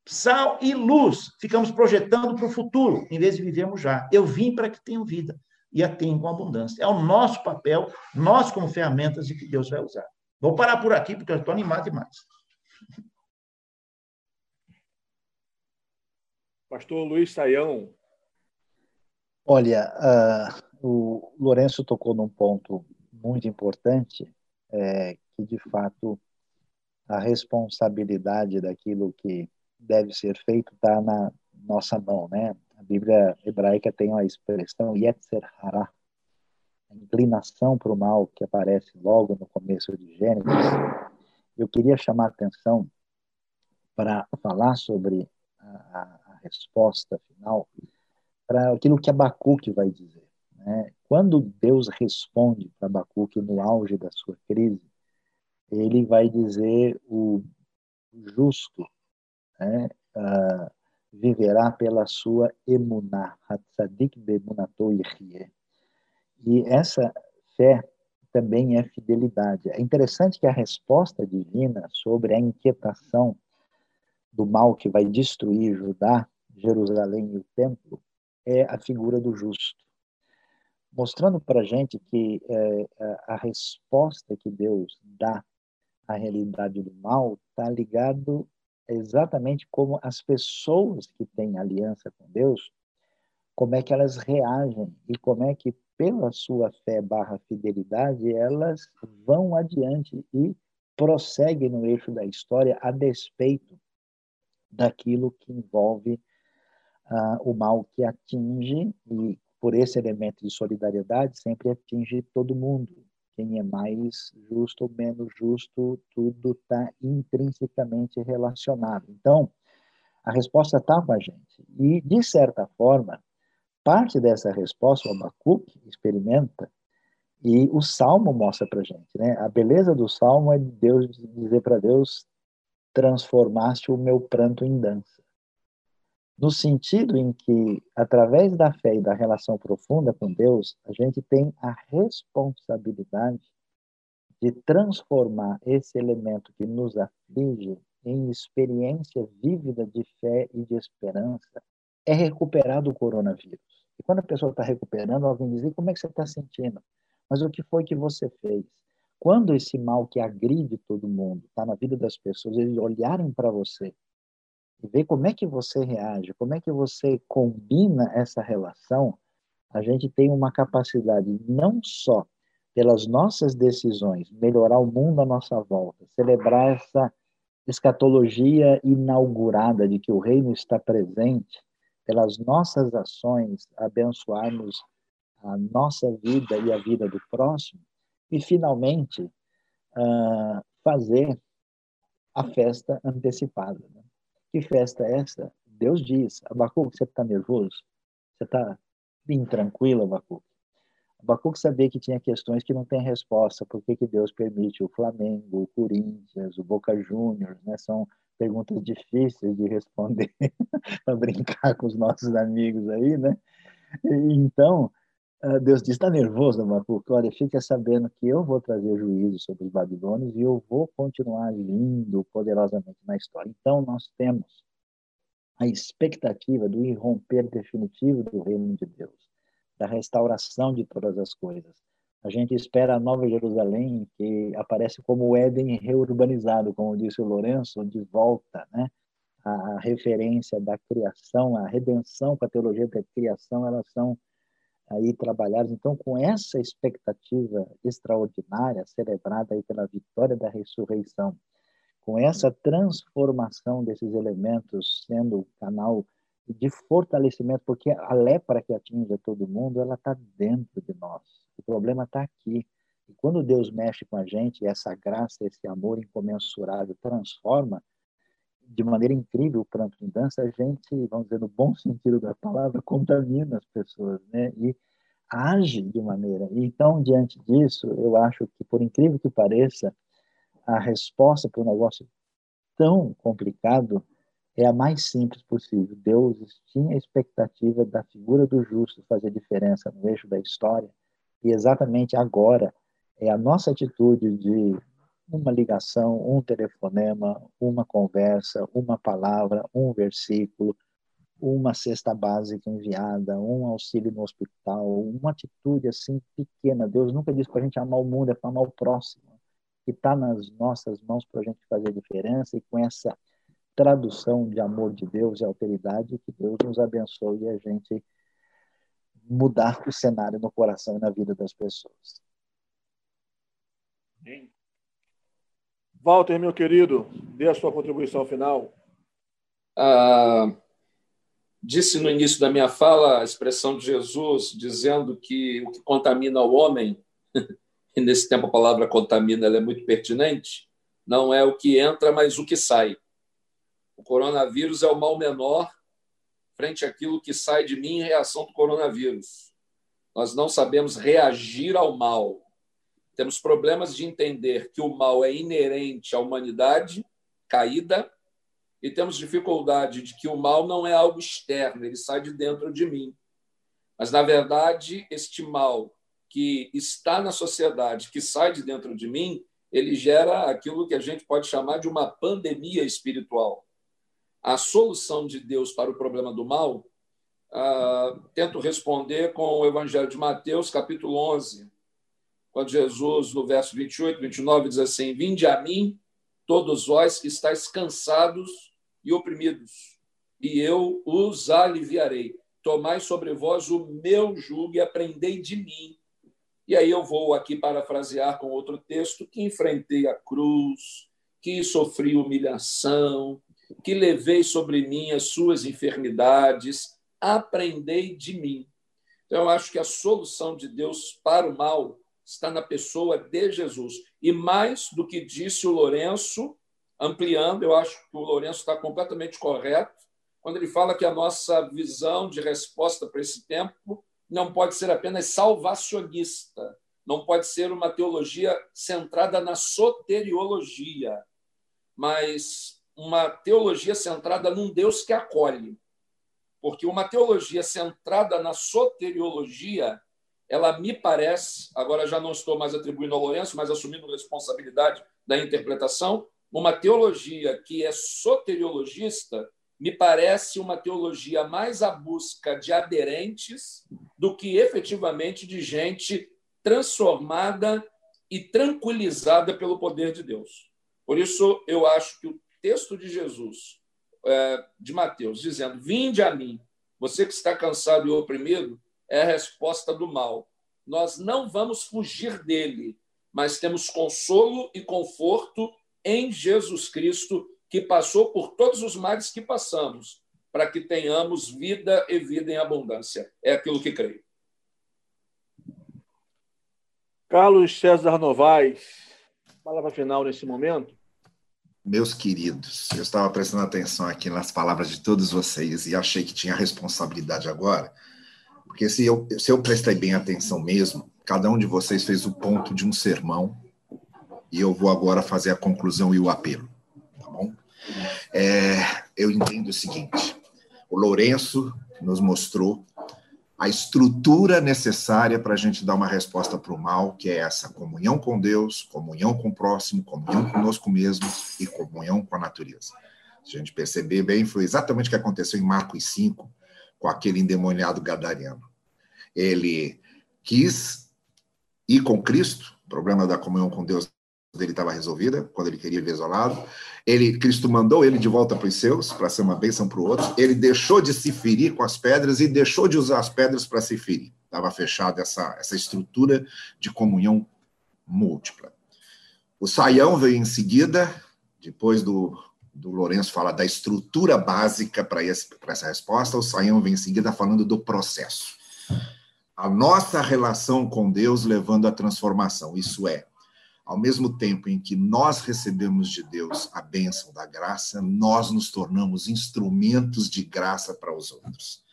sal e luz. Ficamos projetando para o futuro, em vez de vivermos já. Eu vim para que tenham vida. e a tem com abundância. É o nosso papel, nós como ferramentas de que Deus vai usar. Vou parar por aqui, porque eu estou animado demais. Pastor Luiz Saião. Olha, uh, o Lourenço tocou num ponto muito importante, é, que de fato a responsabilidade daquilo que deve ser feito está na nossa mão, né? A Bíblia hebraica tem a expressão Yetzer Hara, a inclinação para o mal que aparece logo no começo de Gênesis. Eu queria chamar a atenção para falar sobre a, a resposta final para aquilo que Abacuque vai dizer. Né? Quando Deus responde para Abacuque no auge da sua crise, ele vai dizer o justo né, uh, viverá pela sua emuná, hatzadik bemunato yihye. E essa fé também é fidelidade. É interessante que a resposta divina sobre a inquietação do mal que vai destruir Judá, Jerusalém e o templo é a figura do justo mostrando para a gente que é, a resposta que Deus dá à realidade do mal está ligado exatamente como as pessoas que têm aliança com Deus, como é que elas reagem e como é que pela sua fé barra fidelidade elas vão adiante e prosseguem no eixo da história a despeito daquilo que envolve uh, o mal que atinge e por esse elemento de solidariedade, sempre atinge todo mundo. Quem é mais justo ou menos justo, tudo está intrinsecamente relacionado. Então, a resposta está com a gente. E, de certa forma, parte dessa resposta o Abacuque experimenta e o Salmo mostra para a gente. Né? A beleza do Salmo é Deus dizer para Deus, transformaste o meu pranto em dança no sentido em que, através da fé e da relação profunda com Deus, a gente tem a responsabilidade de transformar esse elemento que nos aflige em experiência vívida de fé e de esperança, é recuperar do coronavírus. E quando a pessoa está recuperando, alguém diz: como é que você está sentindo? Mas o que foi que você fez? Quando esse mal que agride todo mundo está na vida das pessoas, eles olharem para você e ver como é que você reage, como é que você combina essa relação, a gente tem uma capacidade não só pelas nossas decisões melhorar o mundo à nossa volta, celebrar essa escatologia inaugurada de que o reino está presente, pelas nossas ações abençoarmos a nossa vida e a vida do próximo, e finalmente uh, fazer a festa antecipada. Né? Que festa é essa? Deus diz, Abacuque, você está nervoso? Você está bem tranquilo, Abacuque? Abacuque sabia que tinha questões que não tem resposta. Por que, que Deus permite o Flamengo, o Corinthians, o Boca Juniors? Né? São perguntas difíceis de responder [laughs] para brincar com os nossos amigos aí, né? Então, Deus diz, está nervoso, Abacuque? Olha, fica sabendo que eu vou trazer juízo sobre os babilônios e eu vou continuar agindo poderosamente na história. Então, nós temos a expectativa do irromper definitivo do reino de Deus, da restauração de todas as coisas. A gente espera a Nova Jerusalém, que aparece como o Éden reurbanizado, como disse o Lourenço, de volta, né? A referência da criação, a redenção com a teologia da criação, elas são aí trabalhados. Então, com essa expectativa extraordinária celebrada aí pela vitória da ressurreição, com essa transformação desses elementos sendo o canal de fortalecimento, porque a lepra que atinge todo mundo, ela está dentro de nós. O problema está aqui. E quando Deus mexe com a gente, essa graça, esse amor incomensurável transforma, de maneira incrível o pranto em dança, a gente, vamos dizer, no bom sentido da palavra, contamina as pessoas, né? E age de maneira. Então, diante disso, eu acho que, por incrível que pareça, a resposta para um negócio tão complicado é a mais simples possível. Deus tinha a expectativa da figura do justo fazer diferença no eixo da história, e exatamente agora é a nossa atitude de uma ligação, um telefonema, uma conversa, uma palavra, um versículo, uma cesta básica enviada, um auxílio no hospital, uma atitude assim pequena. Deus nunca disse para a gente amar o mundo, é para amar o próximo, que está nas nossas mãos para a gente fazer diferença e com essa tradução de amor de Deus e autoridade, que Deus nos abençoe e a gente mudar o cenário no coração e na vida das pessoas. Walter, meu querido, dê a sua contribuição final. Ah, disse no início da minha fala a expressão de Jesus dizendo que o que contamina o homem, [laughs] e nesse tempo a palavra contamina é muito pertinente, não é o que entra, mas o que sai. O coronavírus é o mal menor frente àquilo que sai de mim em reação do coronavírus. Nós não sabemos reagir ao mal. Temos problemas de entender que o mal é inerente à humanidade caída e temos dificuldade de que o mal não é algo externo, ele sai de dentro de mim. Mas, na verdade, este mal que está na sociedade, que sai de dentro de mim, ele gera aquilo que a gente pode chamar de uma pandemia espiritual a solução de Deus para o problema do mal, uh, tento responder com o Evangelho de Mateus, capítulo 11, quando Jesus, no verso 28, 29, diz assim: Vinde a mim, todos vós que estáis cansados e oprimidos, e eu os aliviarei. Tomai sobre vós o meu jugo e aprendei de mim. E aí eu vou aqui parafrasear com outro texto: que enfrentei a cruz, que sofri humilhação, que levei sobre mim as suas enfermidades, aprendei de mim. Então, eu acho que a solução de Deus para o mal está na pessoa de Jesus. E mais do que disse o Lourenço, ampliando, eu acho que o Lourenço está completamente correto, quando ele fala que a nossa visão de resposta para esse tempo não pode ser apenas salvacionista, não pode ser uma teologia centrada na soteriologia, mas uma teologia centrada num Deus que acolhe. Porque uma teologia centrada na soteriologia, ela me parece, agora já não estou mais atribuindo ao Lourenço, mas assumindo responsabilidade da interpretação, uma teologia que é soteriologista me parece uma teologia mais à busca de aderentes do que efetivamente de gente transformada e tranquilizada pelo poder de Deus. Por isso, eu acho que o texto de Jesus, é, de Mateus, dizendo: Vinde a mim, você que está cansado e oprimido, é a resposta do mal. Nós não vamos fugir dele, mas temos consolo e conforto em Jesus Cristo, que passou por todos os males que passamos, para que tenhamos vida e vida em abundância. É aquilo que creio. Carlos César Novaes, palavra final nesse momento meus queridos, eu estava prestando atenção aqui nas palavras de todos vocês e achei que tinha responsabilidade agora, porque se eu, se eu prestei bem atenção mesmo, cada um de vocês fez o ponto de um sermão e eu vou agora fazer a conclusão e o apelo, tá bom? É, eu entendo o seguinte: o Lourenço nos mostrou a estrutura necessária para a gente dar uma resposta para o mal, que é essa comunhão com Deus, comunhão com o próximo, comunhão conosco mesmo e comunhão com a natureza. Se a gente perceber bem, foi exatamente o que aconteceu em Marcos 5 com aquele endemoniado gadareno. Ele quis ir com Cristo, o problema da comunhão com Deus dele estava resolvida, quando ele queria ver isolado. Ele, Cristo mandou ele de volta para os seus, para ser uma bênção para o outro. Ele deixou de se ferir com as pedras e deixou de usar as pedras para se ferir. Estava fechada essa, essa estrutura de comunhão múltipla. O Saião veio em seguida, depois do, do Lourenço falar da estrutura básica para essa resposta, o Saião vem em seguida falando do processo. A nossa relação com Deus levando à transformação, isso é, ao mesmo tempo em que nós recebemos de Deus a bênção da graça, nós nos tornamos instrumentos de graça para os outros.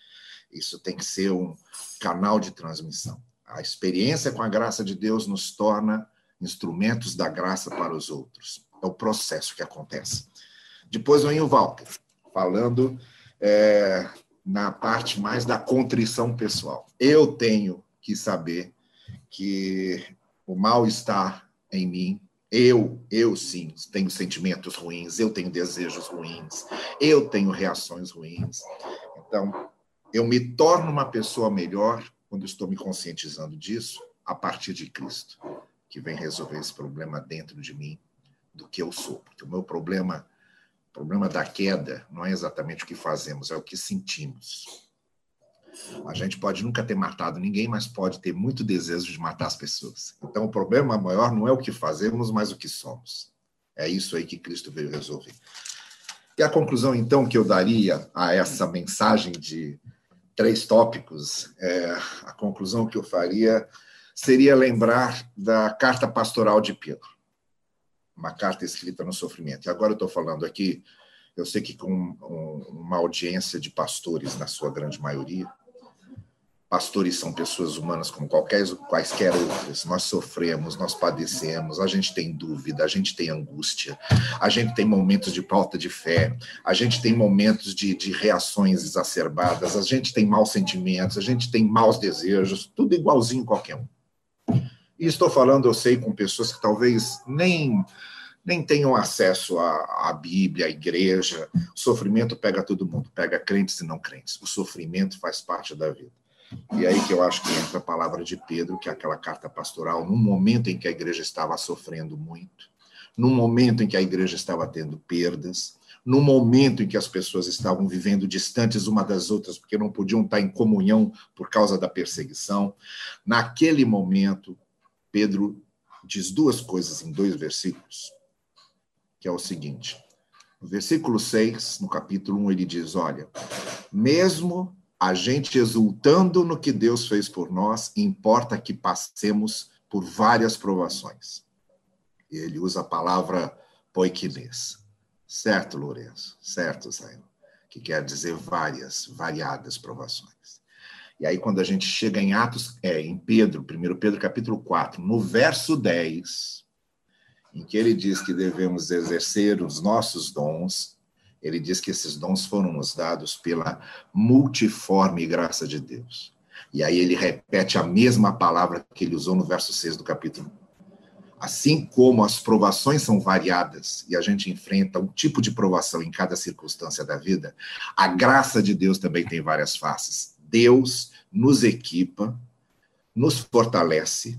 Isso tem que ser um canal de transmissão. A experiência com a graça de Deus nos torna instrumentos da graça para os outros. É o processo que acontece. Depois vem o Walter, falando é, na parte mais da contrição pessoal. Eu tenho que saber que o mal está em mim. Eu, eu sim, tenho sentimentos ruins, eu tenho desejos ruins, eu tenho reações ruins. Então, eu me torno uma pessoa melhor quando estou me conscientizando disso a partir de Cristo, que vem resolver esse problema dentro de mim do que eu sou. Porque o meu problema, problema da queda, não é exatamente o que fazemos, é o que sentimos. A gente pode nunca ter matado ninguém, mas pode ter muito desejo de matar as pessoas. Então, o problema maior não é o que fazemos, mas o que somos. É isso aí que Cristo veio resolver. E a conclusão, então, que eu daria a essa mensagem de três tópicos, é, a conclusão que eu faria seria lembrar da carta pastoral de Pedro, uma carta escrita no sofrimento. E agora eu estou falando aqui, eu sei que com uma audiência de pastores, na sua grande maioria, Pastores são pessoas humanas como qualquer, quaisquer outras. Nós sofremos, nós padecemos, a gente tem dúvida, a gente tem angústia, a gente tem momentos de falta de fé, a gente tem momentos de, de reações exacerbadas, a gente tem maus sentimentos, a gente tem maus desejos, tudo igualzinho qualquer um. E estou falando, eu sei, com pessoas que talvez nem nem tenham acesso à, à, Bíblia, à igreja. O sofrimento pega todo mundo, pega crentes e não crentes. O sofrimento faz parte da vida. E aí que eu acho que entra a palavra de Pedro, que é aquela carta pastoral, num momento em que a igreja estava sofrendo muito, num momento em que a igreja estava tendo perdas, num momento em que as pessoas estavam vivendo distantes uma das outras, porque não podiam estar em comunhão por causa da perseguição. Naquele momento, Pedro diz duas coisas em dois versículos, que é o seguinte. No versículo 6, no capítulo 1, ele diz: Olha, mesmo a gente exultando no que Deus fez por nós, importa que passemos por várias provações. Ele usa a palavra poiquinês. Certo, Lourenço? Certo, Zé? Que quer dizer várias, variadas provações. E aí, quando a gente chega em Atos, é, em Pedro, 1 Pedro capítulo 4, no verso 10, em que ele diz que devemos exercer os nossos dons, ele diz que esses dons foram nos dados pela multiforme graça de Deus. E aí ele repete a mesma palavra que ele usou no verso 6 do capítulo. Assim como as provações são variadas e a gente enfrenta um tipo de provação em cada circunstância da vida, a graça de Deus também tem várias faces. Deus nos equipa, nos fortalece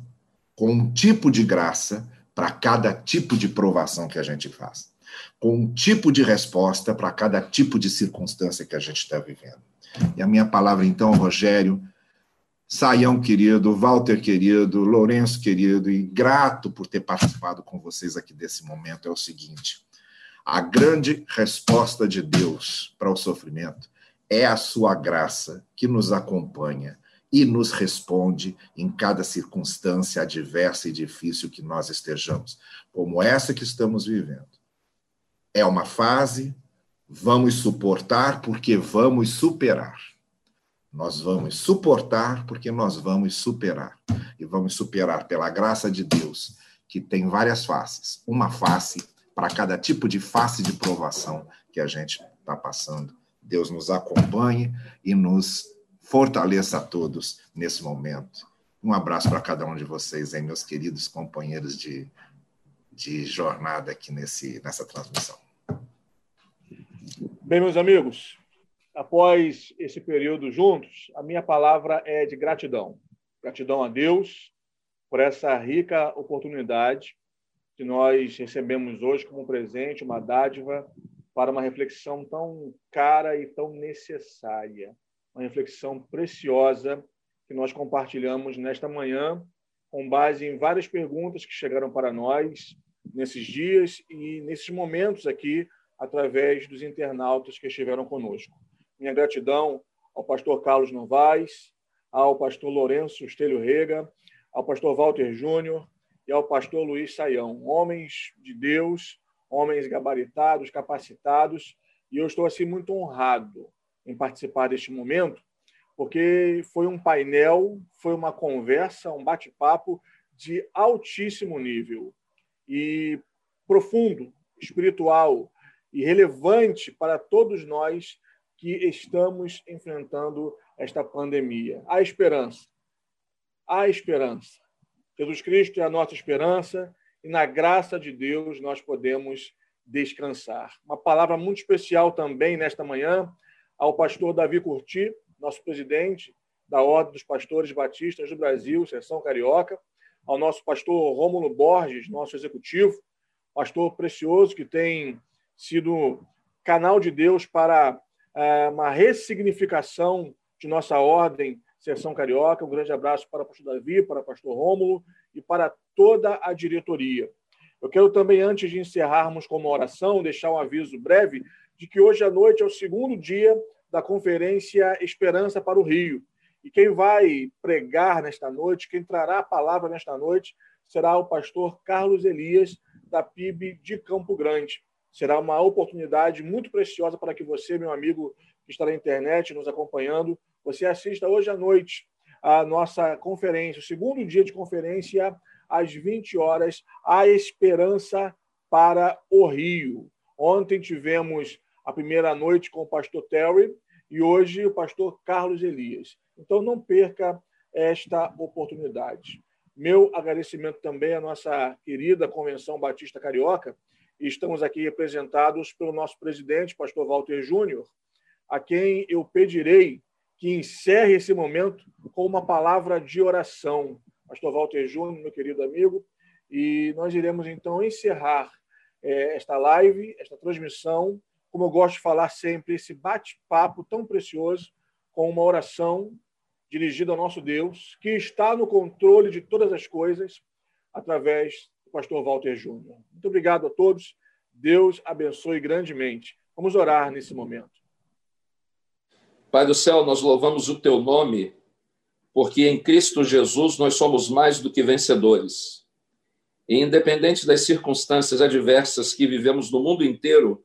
com um tipo de graça para cada tipo de provação que a gente faz com um tipo de resposta para cada tipo de circunstância que a gente está vivendo. E a minha palavra, então, Rogério, Saião querido, Walter querido, Lourenço querido, e grato por ter participado com vocês aqui desse momento, é o seguinte: a grande resposta de Deus para o sofrimento é a sua graça que nos acompanha e nos responde em cada circunstância adversa e difícil que nós estejamos, como essa que estamos vivendo é uma fase, vamos suportar porque vamos superar. Nós vamos suportar porque nós vamos superar. E vamos superar pela graça de Deus, que tem várias faces. Uma face para cada tipo de face de provação que a gente está passando. Deus nos acompanhe e nos fortaleça a todos nesse momento. Um abraço para cada um de vocês, hein, meus queridos companheiros de, de jornada aqui nesse, nessa transmissão. Bem, meus amigos, após esse período juntos, a minha palavra é de gratidão. Gratidão a Deus por essa rica oportunidade que nós recebemos hoje como presente, uma dádiva para uma reflexão tão cara e tão necessária. Uma reflexão preciosa que nós compartilhamos nesta manhã, com base em várias perguntas que chegaram para nós nesses dias e nesses momentos aqui através dos internautas que estiveram conosco. Minha gratidão ao pastor Carlos Novaes, ao pastor Lourenço Estelio Rega, ao pastor Walter Júnior e ao pastor Luiz Saião, homens de Deus, homens gabaritados, capacitados, e eu estou assim muito honrado em participar deste momento, porque foi um painel, foi uma conversa, um bate-papo de altíssimo nível e profundo, espiritual, e relevante para todos nós que estamos enfrentando esta pandemia. Há esperança. Há esperança. Jesus Cristo é a nossa esperança e na graça de Deus nós podemos descansar. Uma palavra muito especial também nesta manhã ao pastor Davi Curti, nosso presidente da Ordem dos Pastores Batistas do Brasil, Seção Carioca, ao nosso pastor Rômulo Borges, nosso executivo, pastor precioso que tem sido canal de Deus para é, uma ressignificação de nossa ordem Seção Carioca. Um grande abraço para o pastor Davi, para o pastor Rômulo e para toda a diretoria. Eu quero também, antes de encerrarmos com uma oração, deixar um aviso breve de que hoje à noite é o segundo dia da conferência Esperança para o Rio. E quem vai pregar nesta noite, quem trará a palavra nesta noite, será o pastor Carlos Elias, da PIB de Campo Grande. Será uma oportunidade muito preciosa para que você, meu amigo que está na internet nos acompanhando, você assista hoje à noite a nossa conferência, o segundo dia de conferência às 20 horas, A Esperança para o Rio. Ontem tivemos a primeira noite com o pastor Terry e hoje o pastor Carlos Elias. Então não perca esta oportunidade. Meu agradecimento também à nossa querida Convenção Batista Carioca. Estamos aqui representados pelo nosso presidente, pastor Walter Júnior, a quem eu pedirei que encerre esse momento com uma palavra de oração pastor Walter Júnior, meu querido amigo, e nós iremos então encerrar é, esta live, esta transmissão, como eu gosto de falar sempre, esse bate-papo tão precioso, com uma oração dirigida ao nosso Deus, que está no controle de todas as coisas, através do pastor Walter Júnior. Muito obrigado a todos. Deus abençoe grandemente. Vamos orar nesse momento. Pai do céu, nós louvamos o teu nome porque em Cristo Jesus nós somos mais do que vencedores. E independente das circunstâncias adversas que vivemos no mundo inteiro,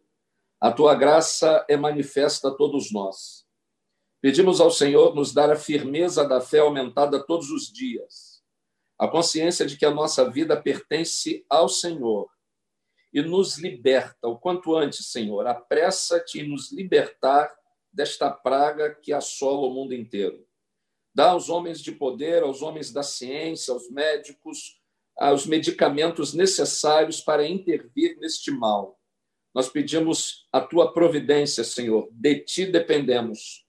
a tua graça é manifesta a todos nós. Pedimos ao Senhor nos dar a firmeza da fé aumentada todos os dias, a consciência de que a nossa vida pertence ao Senhor e nos liberta o quanto antes, Senhor. Apressa-te em nos libertar desta praga que assola o mundo inteiro. Dá aos homens de poder, aos homens da ciência, aos médicos, os medicamentos necessários para intervir neste mal. Nós pedimos a tua providência, Senhor, de ti dependemos.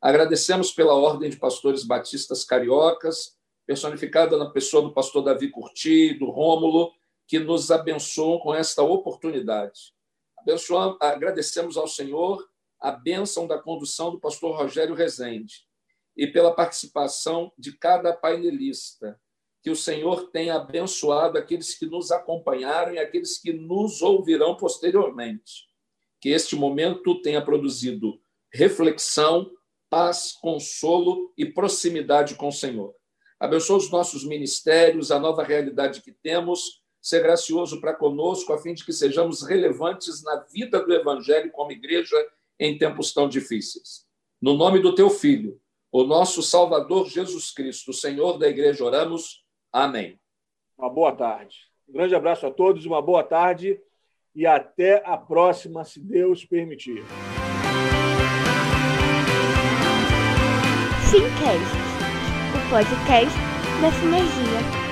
Agradecemos pela ordem de pastores batistas cariocas, personificada na pessoa do pastor Davi Curti, do Rômulo, que nos abençoam com esta oportunidade. Abençoamos, agradecemos ao Senhor a bênção da condução do pastor Rogério Rezende e pela participação de cada painelista. Que o Senhor tenha abençoado aqueles que nos acompanharam e aqueles que nos ouvirão posteriormente. Que este momento tenha produzido reflexão, paz, consolo e proximidade com o Senhor. Abençoa os nossos ministérios, a nova realidade que temos. Ser gracioso para conosco, a fim de que sejamos relevantes na vida do Evangelho como igreja em tempos tão difíceis. No nome do teu Filho, o nosso Salvador Jesus Cristo, Senhor da Igreja, oramos. Amém. Uma boa tarde. Um grande abraço a todos, uma boa tarde e até a próxima, se Deus permitir. Simcast, o podcast da Sinergia.